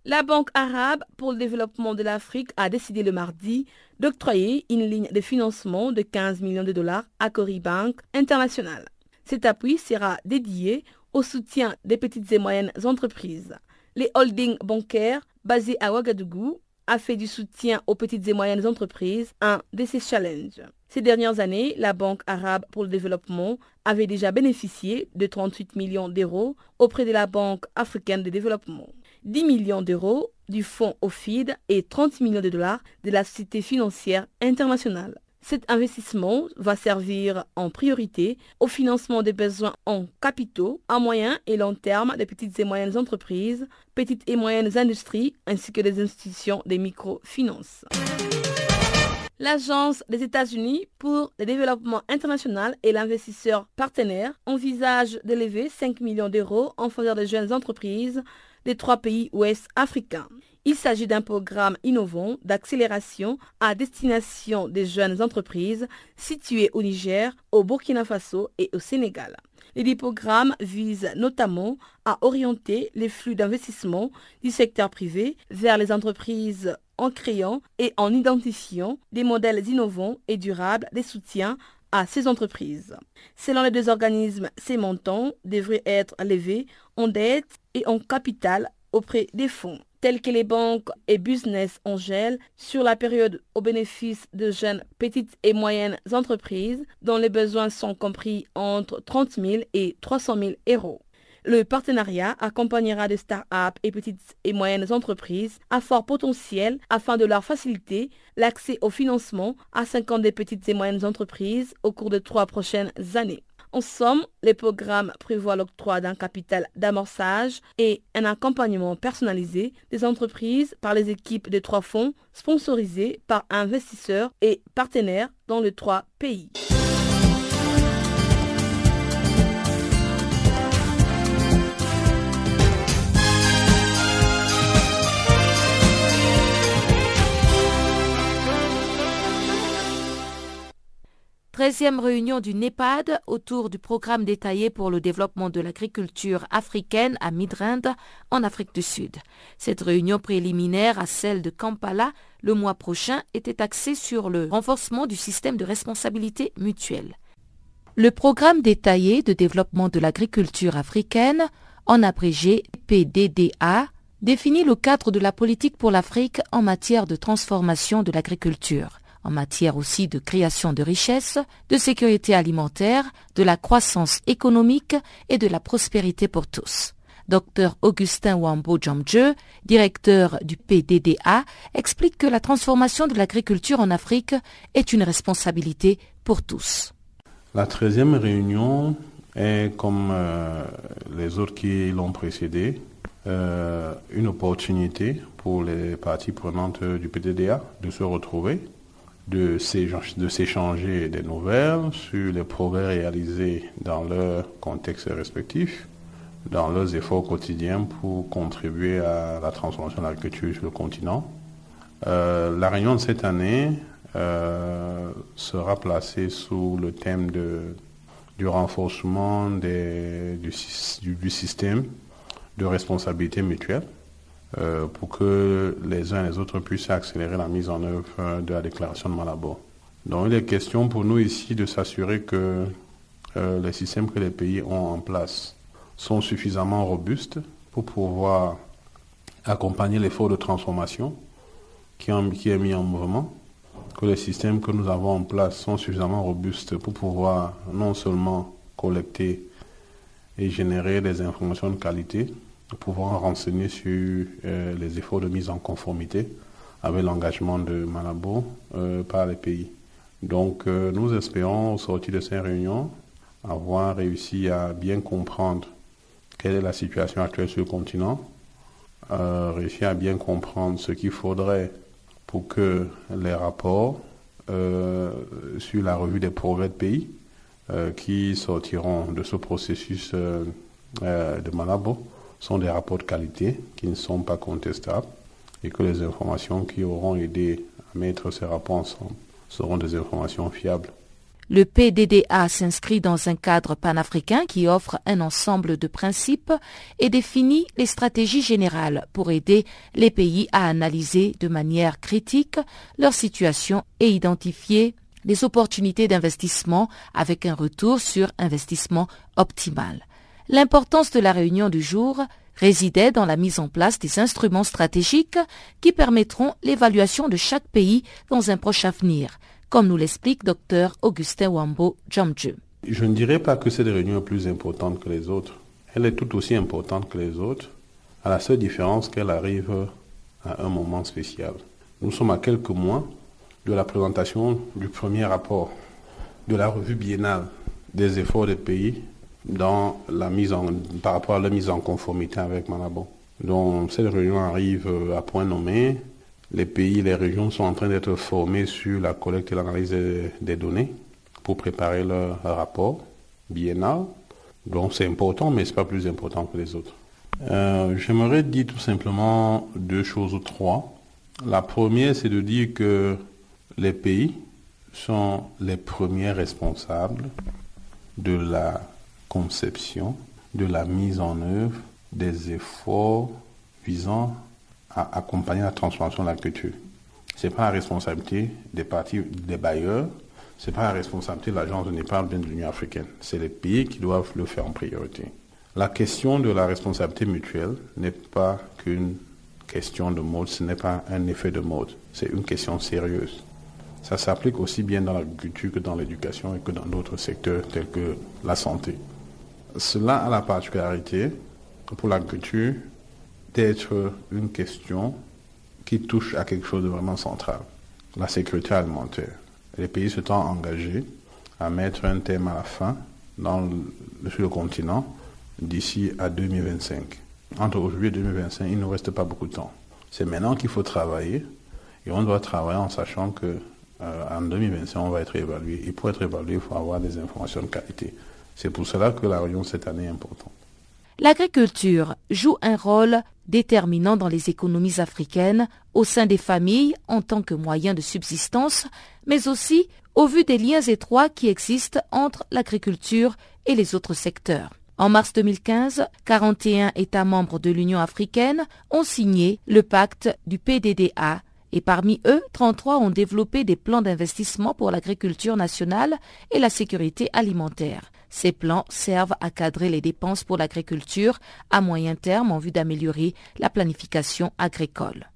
La Banque arabe pour le développement de l'Afrique a décidé le mardi d'octroyer une ligne de financement de 15 millions de dollars à Cori Bank International. Cet appui sera dédié au soutien des petites et moyennes entreprises. Les holdings bancaires basés à Ouagadougou a fait du soutien aux petites et moyennes entreprises un de ses challenges. Ces dernières années, la Banque arabe pour le développement avait déjà bénéficié de 38 millions d'euros auprès de la Banque africaine de développement, 10 millions d'euros du fonds OFID et 30 millions de dollars de la Société financière internationale. Cet investissement va servir en priorité au financement des besoins en capitaux à moyen et long terme des petites et moyennes entreprises, petites et moyennes industries ainsi que des institutions de microfinances. L'Agence des États-Unis pour le développement international et l'investisseur partenaire envisage d'élever 5 millions d'euros en faveur des jeunes entreprises des trois pays ouest africains. Il s'agit d'un programme innovant d'accélération à destination des jeunes entreprises situées au Niger, au Burkina Faso et au Sénégal. Les programmes visent notamment à orienter les flux d'investissement du secteur privé vers les entreprises en créant et en identifiant des modèles innovants et durables de soutien à ces entreprises. Selon les deux organismes, ces montants devraient être levés en dette et en capital auprès des fonds telles que les banques et business Angel sur la période au bénéfice de jeunes petites et moyennes entreprises dont les besoins sont compris entre 30 000 et 300 000 euros. Le partenariat accompagnera des start-up et petites et moyennes entreprises à fort potentiel afin de leur faciliter l'accès au financement à 50 des petites et moyennes entreprises au cours des trois prochaines années. En somme, les programmes prévoient l'octroi d'un capital d'amorçage et un accompagnement personnalisé des entreprises par les équipes des trois fonds sponsorisés par investisseurs et partenaires dans les trois pays. Treizième réunion du NEPAD autour du programme détaillé pour le développement de l'agriculture africaine à Midrand, en Afrique du Sud. Cette réunion préliminaire à celle de Kampala le mois prochain était axée sur le renforcement du système de responsabilité mutuelle. Le programme détaillé de développement de l'agriculture africaine, en abrégé PDDA, définit le cadre de la politique pour l'Afrique en matière de transformation de l'agriculture en matière aussi de création de richesses, de sécurité alimentaire, de la croissance économique et de la prospérité pour tous. Dr Augustin Wambo Jomje, directeur du PDDA, explique que la transformation de l'agriculture en Afrique est une responsabilité pour tous. La 13e réunion est, comme euh, les autres qui l'ont précédée, euh, une opportunité pour les parties prenantes du PDDA de se retrouver de s'échanger des nouvelles sur les progrès réalisés dans leur contexte respectif, dans leurs efforts quotidiens pour contribuer à la transformation de l'agriculture sur le continent. Euh, la réunion de cette année euh, sera placée sous le thème du renforcement du système de responsabilité mutuelle euh, pour que les uns et les autres puissent accélérer la mise en œuvre de la déclaration de Malabo. Donc il est question pour nous ici de s'assurer que euh, les systèmes que les pays ont en place sont suffisamment robustes pour pouvoir accompagner l'effort de transformation qui est mis en mouvement, que les systèmes que nous avons en place sont suffisamment robustes pour pouvoir non seulement collecter et générer des informations de qualité, pouvoir renseigner sur euh, les efforts de mise en conformité avec l'engagement de Malabo euh, par les pays. Donc euh, nous espérons au sortir de ces réunions avoir réussi à bien comprendre quelle est la situation actuelle sur le continent, réussir à bien comprendre ce qu'il faudrait pour que les rapports sur la revue des progrès de pays qui sortiront de ce processus de Malabo sont des rapports de qualité qui ne sont pas contestables et que les informations qui auront aidé à mettre ces rapports ensemble seront des informations fiables. Le PDDA s'inscrit dans un cadre panafricain qui offre un ensemble de principes et définit les stratégies générales pour aider les pays à analyser de manière critique leur situation et identifier les opportunités d'investissement avec un retour sur investissement optimal. L'importance de la réunion du jour résidait dans la mise en place des instruments stratégiques qui permettront l'évaluation de chaque pays dans un proche avenir, comme nous l'explique Dr Augustin Wambo Jamju. Je ne dirais pas que cette réunion est plus importante que les autres. Elle est tout aussi importante que les autres, à la seule différence qu'elle arrive à un moment spécial. Nous sommes à quelques mois de la présentation du premier rapport de la revue biennale des efforts des pays dans la mise en, par rapport à la mise en conformité avec Malabo. Donc cette réunion arrive à point nommé. Les pays, les régions sont en train d'être formés sur la collecte et l'analyse des, données pour préparer leur rapport biennal. Donc c'est important, mais ce n'est pas plus important que les autres. Euh, j'aimerais dire tout simplement deux choses ou trois. La première, c'est de dire que les pays sont les premiers responsables de la conception, de la mise en œuvre des efforts visant à accompagner la transformation de la culture. Ce n'est pas la responsabilité des partis, des bailleurs, ce n'est pas la responsabilité de l'agence de Népal de l'Union africaine. C'est les pays qui doivent le faire en priorité. La question de la responsabilité mutuelle n'est pas qu'une question de mode, ce n'est pas un effet de mode, c'est une question sérieuse. Ça s'applique aussi bien dans l'agriculture que dans l'éducation et que dans d'autres secteurs tels que la santé. Cela a la particularité pour l'agriculture d'être une question qui touche à quelque chose de vraiment central, la sécurité alimentaire. Les pays se sont engagés à mettre un thème à la fin dans sur le continent d'ici à 2025. Entre aujourd'hui et 2025, il ne reste pas beaucoup de temps. C'est maintenant qu'il faut travailler et on doit travailler en sachant que euh, en 2025, on va être évalué. Et pour être évalué, il faut avoir des informations de qualité. C'est pour cela que la réunion cette année est importante. L'agriculture joue un rôle déterminant dans les économies africaines, au sein des familles en tant que moyen de subsistance, mais aussi au vu des liens étroits qui existent entre l'agriculture et les autres secteurs. En mars 2015, 41 États membres de l'Union africaine ont signé le pacte du PDDA et parmi eux, 33 ont développé des plans d'investissement pour l'agriculture nationale et la sécurité alimentaire. Ces plans servent à cadrer les dépenses pour l'agriculture à moyen terme en vue d'améliorer la planification agricole.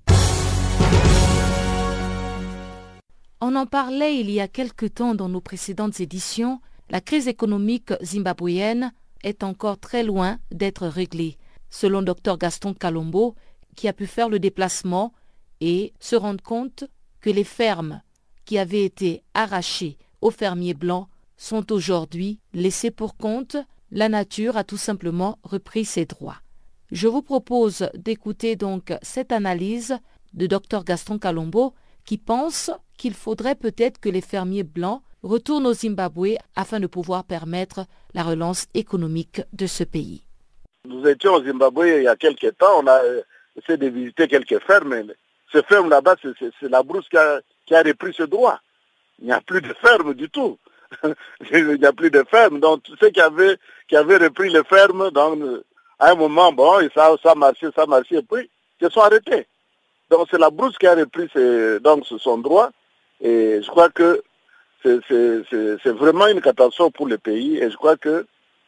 On en parlait il y a quelque temps dans nos précédentes éditions, la crise économique zimbabwéenne est encore très loin d'être réglée. Selon Dr Gaston Kalombo, qui a pu faire le déplacement et se rendre compte que les fermes qui avaient été arrachées aux fermiers blancs sont aujourd'hui laissées pour compte, la nature a tout simplement repris ses droits. Je vous propose d'écouter donc cette analyse de Dr Gaston Kalombo qui pense qu'il faudrait peut-être que les fermiers blancs retournent au Zimbabwe afin de pouvoir permettre la relance économique de ce pays. Nous étions au Zimbabwe il y a quelques temps, on a essayé de visiter quelques fermes. Ces fermes là-bas, c'est la brousse qui a, repris ce droit. Il n'y a plus de fermes du tout. il n'y a plus de fermes. Donc, tous ceux qui avaient, qui avaient repris les fermes, donc, à un moment, bon, et ça, ça marchait, ça marchait, et puis, ils sont arrêtés. Donc, c'est la brousse qui a repris donc, son droit. Et je crois que c'est vraiment une catastrophe pour le pays. Et je crois que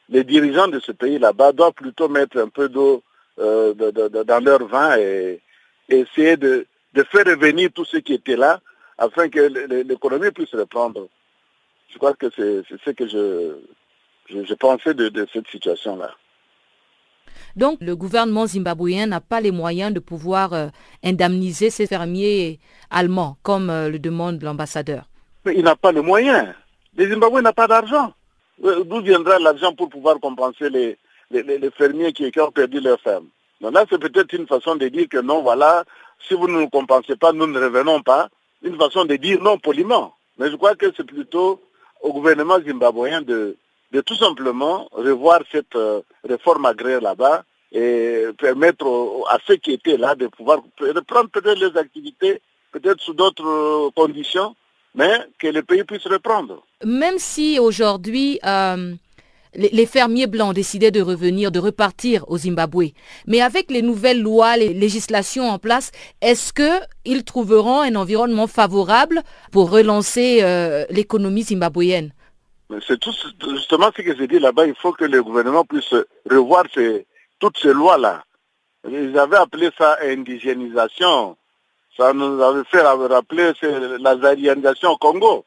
les dirigeants de ce pays là-bas doivent plutôt mettre un peu d'eau euh, dans leur vin et, essayer de, faire revenir tout ce qui était là afin que l'économie puisse reprendre. Je crois que c'est ce que je, je, pensais de, cette situation-là. Donc le gouvernement zimbabwéen n'a pas les moyens de pouvoir euh, indemniser ces fermiers allemands, comme euh, le demande l'ambassadeur. Mais il n'a pas les moyens. Les Zimbabwe n'ont pas d'argent. Euh, d'où viendra l'argent pour pouvoir compenser les, les, fermiers qui, ont perdu leur ferme Donc là, c'est peut-être une façon de dire que non, voilà, si vous ne nous compensez pas, nous ne revenons pas. Une façon de dire non poliment. Mais je crois que c'est plutôt au gouvernement zimbabwéen de, de tout simplement revoir cette euh, réforme agraire là-bas et permettre à ceux qui étaient là de pouvoir reprendre peut-être les activités, peut-être sous d'autres euh, conditions, mais que le pays puisse reprendre. Même si aujourd'hui euh, les, fermiers blancs décidaient de revenir, de repartir au Zimbabwe, mais avec les nouvelles lois, les législations en place, est-ce qu'ils trouveront un environnement favorable pour relancer euh, l'économie zimbabwéenne? C'est tout justement ce que j'ai dit là-bas. Il faut que le gouvernement puisse revoir toutes ces lois-là. Ils avaient appelé ça indigénisation ça nous avait fait rappeler la zaïrianisation au Congo,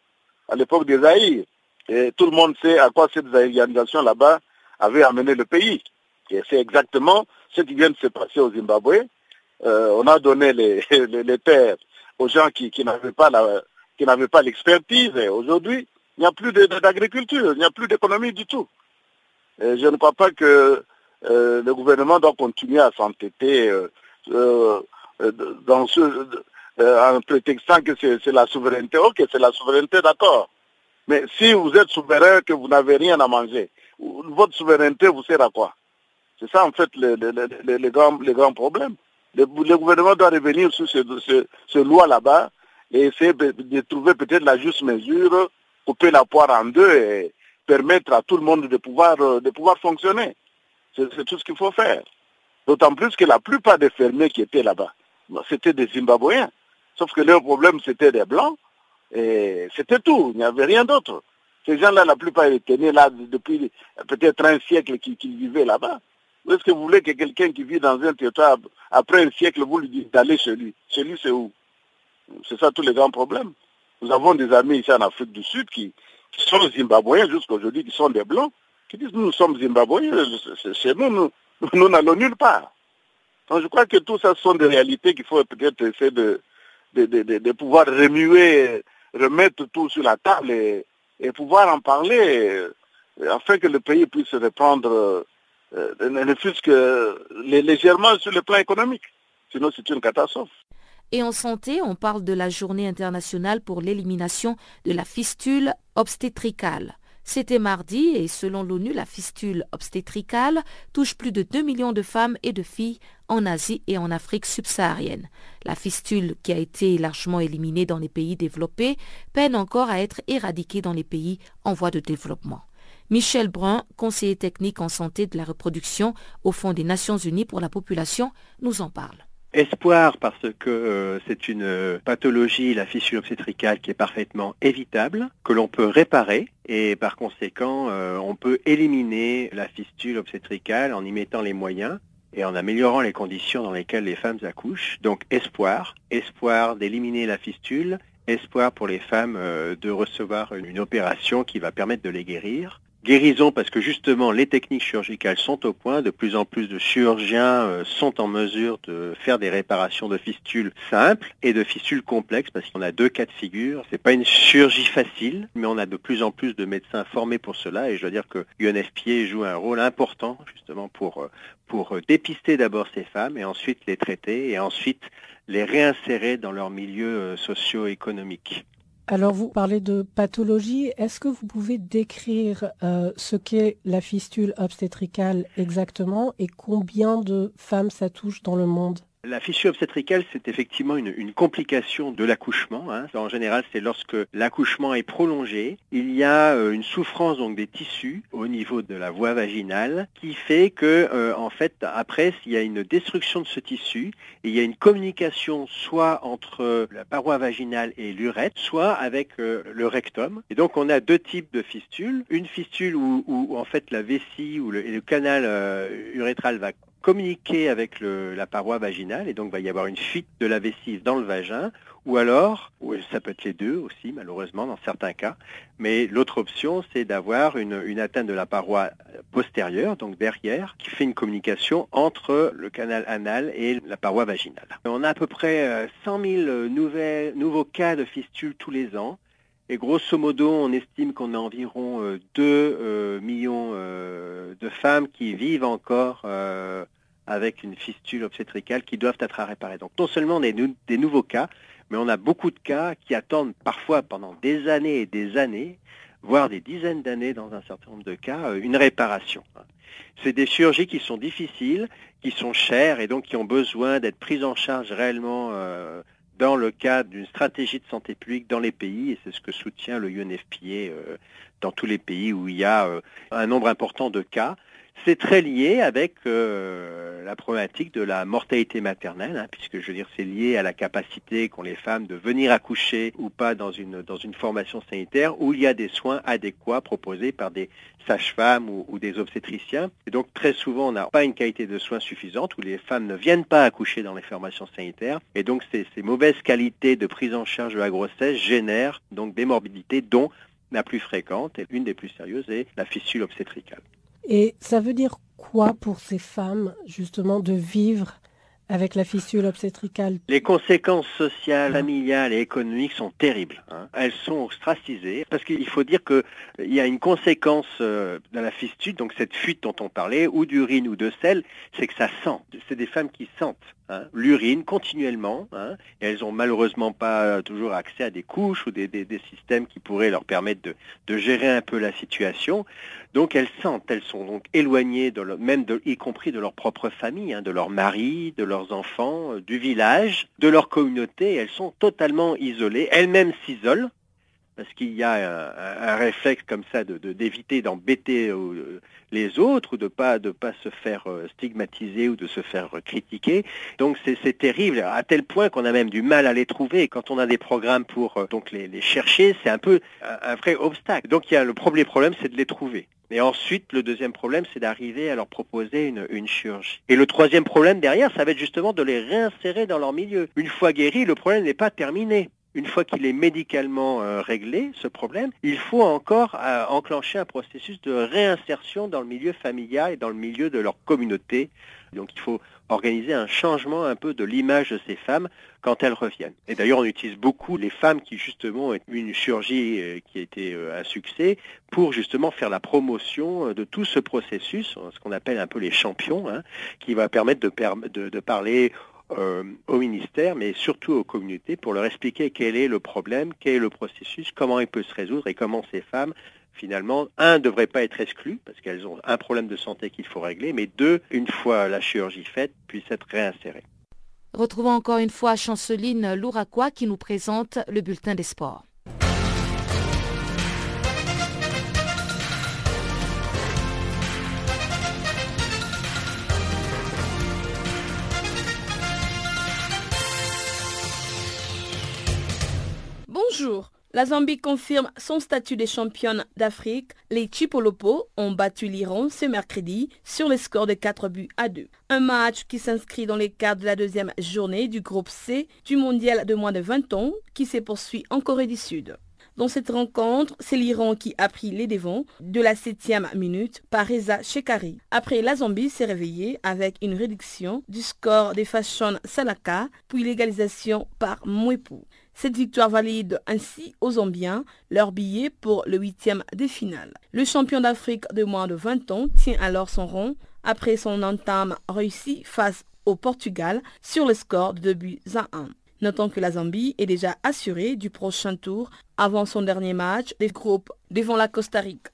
à l'époque des Zaïre. Et tout le monde sait à quoi cette zaïrianisation là-bas avait amené le pays. Et c'est exactement ce qui vient de se passer au Zimbabwe. Euh, on a donné les, terres aux gens qui, n'avaient pas l'expertise. Aujourd'hui, il n'y a plus d'agriculture, il n'y a plus d'économie du tout. Je ne crois pas que euh, le gouvernement doit continuer à s'entêter euh, en prétextant que c'est la souveraineté. Ok, c'est la souveraineté, d'accord. Mais si vous êtes souverain, que vous n'avez rien à manger, votre souveraineté vous sert à quoi? C'est ça en fait le, le, le, grand, le problème. Le, gouvernement doit revenir sur ce, ce, loi là-bas et essayer de trouver peut-être la juste mesure, couper la poire en deux et permettre à tout le monde de pouvoir, de pouvoir fonctionner. C'est tout ce qu'il faut faire. D'autant plus que la plupart des fermiers qui étaient là-bas, c'était des Zimbabwéens. Sauf que leur problème, c'était des Blancs. Et c'était tout. Il n'y avait rien d'autre. Ces gens-là, la plupart étaient là depuis peut-être un siècle qui, vivaient là-bas. Est-ce que vous voulez que quelqu'un qui vit dans un territoire, après un siècle, vous lui dites d'aller chez lui? Chez lui, c'est où? C'est ça tous les grands problèmes. Nous avons des amis ici en Afrique du Sud qui, sont zimbabwéens jusqu'à aujourd'hui, qui sont des blancs, qui disent nous sommes zimbabwéens, chez nous, nous n'allons nulle part. Donc je crois que tout ça sont des réalités qu'il faut peut-être essayer de, de, de, pouvoir remuer, remettre tout sur la table et, pouvoir en parler afin que le pays puisse reprendre, euh, ne fût-ce que légèrement sur le plan économique. Sinon, c'est une catastrophe. Et en santé, on parle de la journée internationale pour l'élimination de la fistule obstétricale. C'était mardi et selon l'ONU, la fistule obstétricale touche plus de 2 millions de femmes et de filles en Asie et en Afrique subsaharienne. La fistule, qui a été largement éliminée dans les pays développés, peine encore à être éradiquée dans les pays en voie de développement. Michel Brun, conseiller technique en santé de la reproduction au Fonds des Nations Unies pour la population, nous en parle. Espoir parce que euh, c'est une euh, pathologie, la fissure obstétricale, qui est parfaitement évitable, que l'on peut réparer et par conséquent euh, on peut éliminer la fistule obstétricale en y mettant les moyens et en améliorant les conditions dans lesquelles les femmes accouchent. Donc espoir, espoir d'éliminer la fistule, espoir pour les femmes de recevoir une opération qui va permettre de les guérir Guérison parce que justement les techniques chirurgicales sont au point, de plus en plus de chirurgiens euh, sont en mesure de faire des réparations de fistules simples et de fistules complexes parce qu'on a deux cas de figure. C'est pas une chirurgie facile, mais on a de plus en plus de médecins formés pour cela et je dois dire que UNFPA joue un rôle important justement pour, euh, pour dépister d'abord ces femmes et ensuite les traiter et ensuite les réinsérer dans leur milieu euh, socio-économique. Alors vous parlez de pathologie. Est-ce que vous pouvez décrire euh, ce qu'est la fistule obstétricale exactement et combien de femmes ça touche dans le monde? La fissure obstétricale, c'est effectivement une, complication de l'accouchement. Hein. En général, c'est lorsque l'accouchement est prolongé, il y a euh, une souffrance donc des tissus au niveau de la voie vaginale qui fait que, euh, en fait, après, il y a une destruction de ce tissu et il y a une communication soit entre la paroi vaginale et l'urètre, soit avec euh, le rectum. Et donc, on a deux types de fistules. Une fistule où, en fait la vessie ou le, le canal urétral va communiquer avec la paroi vaginale et donc va y avoir une fuite de la vessie dans le vagin ou alors, ça peut être les deux aussi malheureusement dans certains cas, mais l'autre option c'est d'avoir une, atteinte de la paroi postérieure, donc derrière, qui fait une communication entre le canal anal et la paroi vaginale. On a à peu près 100 euh, 000 nouveaux cas de fistules tous les ans. Et grosso modo, on estime qu'on a environ 2 euh, euh, millions de femmes qui vivent encore avec une fistule obstétricale qui doivent être à réparer. Donc non seulement on a des nouveaux cas, mais on a beaucoup de cas qui attendent parfois pendant des années et des années, voire des dizaines d'années dans un certain nombre de cas, une réparation. C'est des chirurgies qui sont difficiles, qui sont chères et donc qui ont besoin d'être prises en charge réellement dans le cadre d'une stratégie de santé publique dans les pays, et c'est ce que soutient le UNFPA euh, dans tous les pays où il y a euh, un nombre important de cas. C'est très lié avec euh, la problématique de la mortalité maternelle, hein, puisque je veux dire c'est lié à la capacité qu'ont les femmes de venir accoucher ou pas dans une, dans une formation sanitaire où il y a des soins adéquats proposés par des sages-femmes ou, des obstétriciens. Et donc très souvent on n'a pas une qualité de soins suffisante où les femmes ne viennent pas accoucher dans les formations sanitaires. Et donc ces, mauvaises qualités de prise en charge de la grossesse génèrent donc des morbidités dont la plus fréquente et une des plus sérieuses est la fistule obstétricale. Et ça veut dire quoi pour ces femmes, justement, de vivre avec la fistule obstétricale? Les conséquences sociales, familiales et économiques sont terribles. Hein. Elles sont ostracisées parce qu'il faut dire qu'il y a une conséquence euh, de la fistule, donc cette fuite dont on parlait, ou d'urine ou de sel, c'est que ça sent. C'est des femmes qui sentent hein, l'urine continuellement. Hein, et elles n'ont malheureusement pas toujours accès à des couches ou des, systèmes qui pourraient leur permettre de, gérer un peu la situation. Donc elles sentent, elles sont donc éloignées, de même y compris de leur propre famille, de leur mari, de leurs enfants, euh, du village, de leur communauté. Elles sont totalement isolées. Elles-mêmes s'isolent parce qu'il y a un, réflexe comme ça de d'éviter d'embêter euh, les autres ou de pas de pas se faire euh, stigmatiser ou de se faire critiquer. Donc c'est terrible à tel point qu'on a même du mal à les trouver. Quand on a des programmes pour donc les, chercher, c'est un peu un, vrai obstacle. Donc le premier problème, c'est de les trouver. Et ensuite, le deuxième problème, c'est d'arriver à leur proposer une, chirurgie. Et le troisième problème derrière, ça va être justement de les réinsérer dans leur milieu. Une fois guéris, le problème n'est pas terminé une fois qu'il est médicalement euh, réglé, ce problème, il faut encore euh, enclencher un processus de réinsertion dans le milieu familial et dans le milieu de leur communauté. Donc il faut organiser un changement un peu de l'image de ces femmes quand elles reviennent. Et d'ailleurs, on utilise beaucoup les femmes qui justement ont eu une chirurgie euh, qui a été un succès pour justement faire la promotion de tout ce processus, ce qu'on appelle un peu les champions, hein, qui va permettre de, parler euh, au ministère, mais surtout aux communautés, pour leur expliquer quel est le problème, quel est le processus, comment il peut se résoudre et comment ces femmes, finalement, un, ne devraient pas être exclues, parce qu'elles ont un problème de santé qu'il faut régler, mais deux, une fois la chirurgie faite, puissent être réinsérées. Retrouvons encore une fois Chanceline Louraquois qui nous présente le bulletin des sports. La Zambie confirme son statut de championne d'Afrique. Les Chipolopo ont battu l'Iran ce mercredi sur le score de 4 buts à 2. Un match qui s'inscrit dans les cadres de la deuxième journée du groupe C du mondial de moins de 20 ans qui se poursuit en Corée du Sud. Dans cette rencontre, c'est l'Iran qui a pris les devants de la septième minute par Reza Shekari. Après, la Zambie s'est réveillée avec une réduction du score de Fashion Salaka, puis l'égalisation par Mwepu. Cette victoire valide ainsi aux Zambiens leur billet pour le huitième des finales. Le champion d'Afrique de moins de 20 ans tient alors son rang après son entame réussi face au Portugal sur le score de 2 buts à 1. Notons que la Zambie est déjà assurée du prochain tour avant son dernier match des groupes devant la Costa Rica.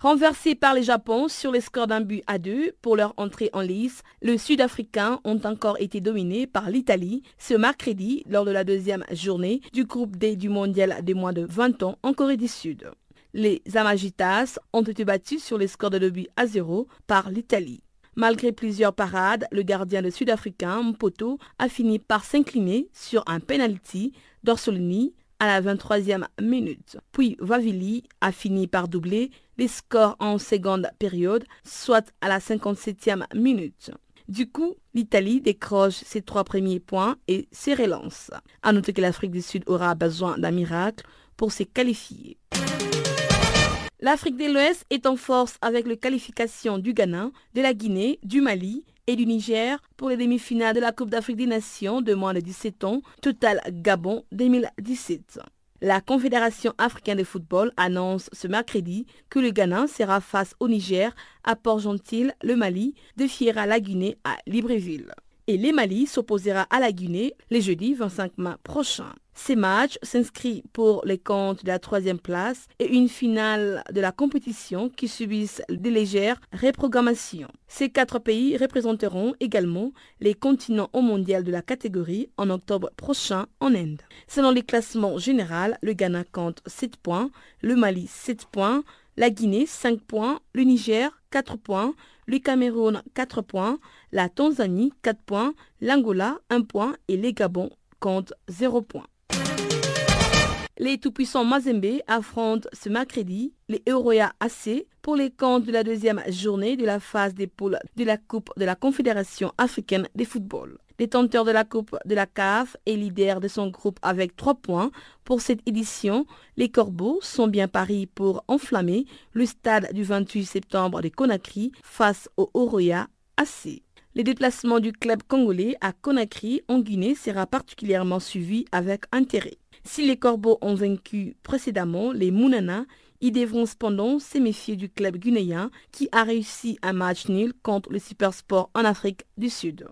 Renversés par les Japon sur les scores d'un but à deux pour leur entrée en lice, les Sud-Africains ont encore été dominés par l'Italie ce mercredi lors de la deuxième journée du groupe D du mondial des moins de 20 ans en Corée du Sud. Les Amagitas ont été battus sur les scores de 2 buts à 0 par l'Italie. Malgré plusieurs parades, le gardien de Sud-Africain, Mpoto, a fini par s'incliner sur un penalty d'Orsolini à la 23e minute. Puis Vavili a fini par doubler les scores en seconde période, soit à la 57e minute. Du coup, l'Italie décroche ses trois premiers points et se relance. À noter que l'Afrique du Sud aura besoin d'un miracle pour se qualifier. L'Afrique de l'Ouest est en force avec les qualifications du Ghana, de la Guinée, du Mali du Niger pour les demi-finales de la Coupe d'Afrique des Nations de moins de 17 ans, Total Gabon 2017. La Confédération africaine de football annonce ce mercredi que le Ghana sera face au Niger à Port-Gentil, le Mali, de Fiera la Guinée à Libreville et les Mali s'opposera à la Guinée le jeudi 25 mai prochain. Ces matchs s'inscrivent pour les comptes de la troisième place et une finale de la compétition qui subissent des légères reprogrammations. Ces quatre pays représenteront également les continents au mondial de la catégorie en octobre prochain en Inde. Selon les classements généraux, le Ghana compte 7 points, le Mali 7 points, la Guinée 5 points, le Niger 4 points, le Cameroun 4 points, la Tanzanie 4 points, l'Angola 1 point et les Gabon comptent 0 points. Les tout-puissants Mazembe affrontent ce mercredi les Euroya AC pour les comptes de la deuxième journée de la phase des poules de la Coupe de la Confédération africaine de football. Détenteur de la Coupe de la CAF et leader de son groupe avec 3 points pour cette édition, les Corbeaux sont bien paris pour enflammer le stade du 28 septembre de Conakry face au Oroya AC. Le déplacement du club congolais à Conakry en Guinée sera particulièrement suivi avec intérêt. Si les Corbeaux ont vaincu précédemment les Mounana, ils devront cependant se méfier du club guinéen qui a réussi un match nul contre le Supersport en Afrique du Sud.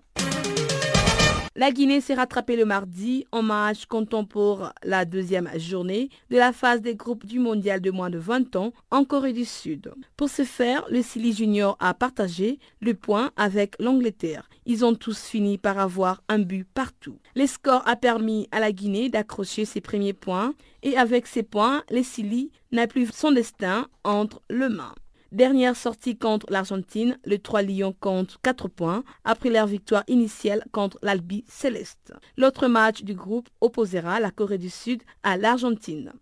La Guinée s'est rattrapée le mardi en match comptant pour la deuxième journée de la phase des groupes du mondial de moins de 20 ans en Corée du Sud. Pour ce faire, le Silly Junior a partagé le point avec l'Angleterre. Ils ont tous fini par avoir un but partout. Le score a permis à la Guinée d'accrocher ses premiers points et avec ces points, le Silly n'a plus son destin entre les mains. Dernière sortie contre l'Argentine, le 3 Lions compte 4 points après leur victoire initiale contre l'Albi Céleste. L'autre match du groupe opposera la Corée du Sud à l'Argentine.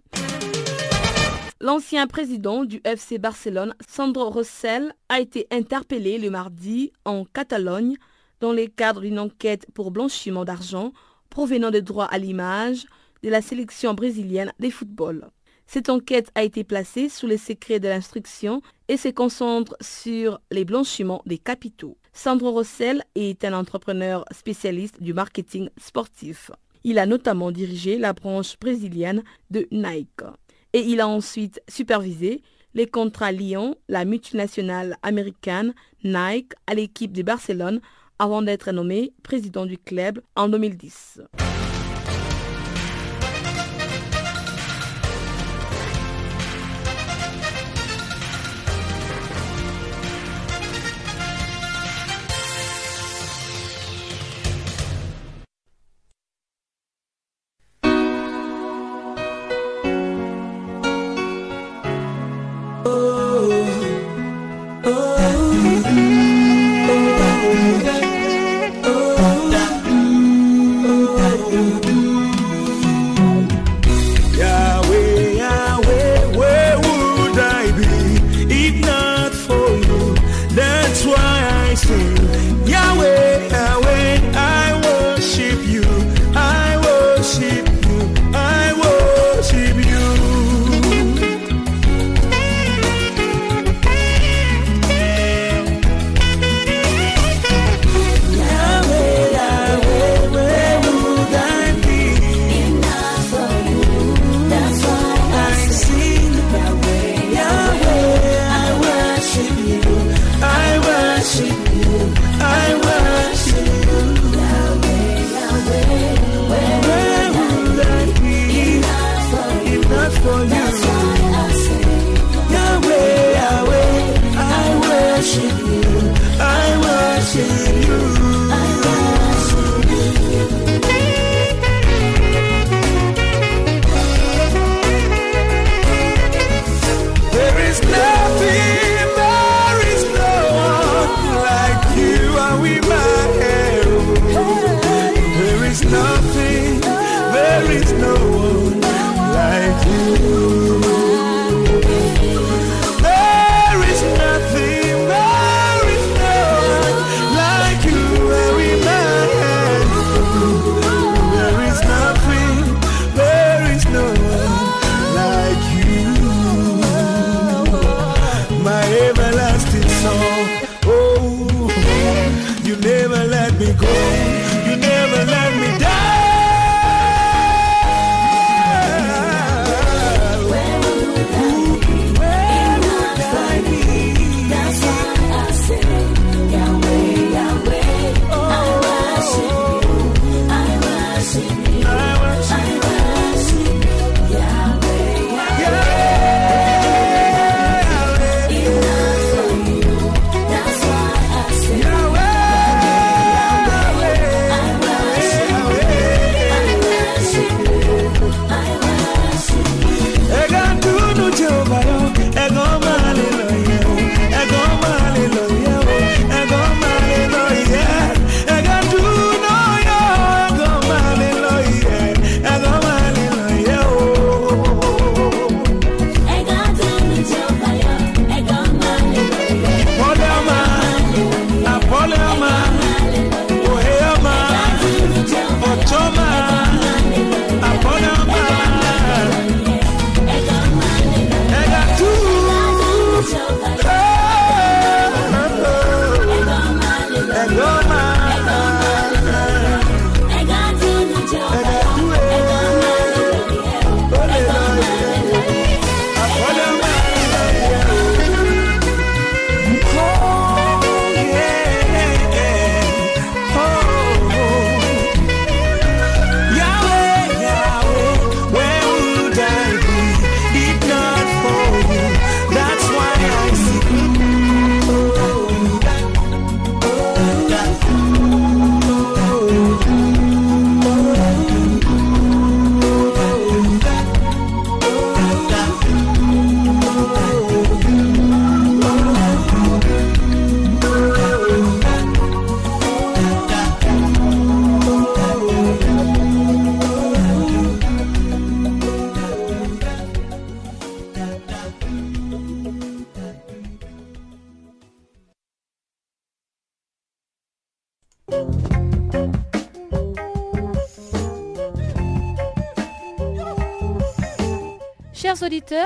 L'ancien président du FC Barcelone, Sandro Rossell, a été interpellé le mardi en Catalogne dans le cadre d'une enquête pour blanchiment d'argent provenant des droits à l'image de la sélection brésilienne des football. Cette enquête a été placée sous les secrets de l'instruction et se concentre sur les blanchiments des capitaux. Sandro Rossell est un entrepreneur spécialiste du marketing sportif. Il a notamment dirigé la branche brésilienne de Nike. Et il a ensuite supervisé les contrats liant la multinationale américaine Nike à l'équipe de Barcelone avant d'être nommé président du club en 2010.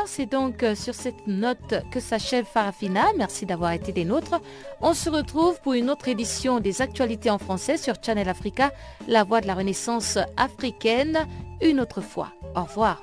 C'est donc sur cette note que s'achève Farafina. Merci d'avoir été des nôtres. On se retrouve pour une autre édition des actualités en français sur Channel Africa, la voix de la renaissance africaine, une autre fois. Au revoir.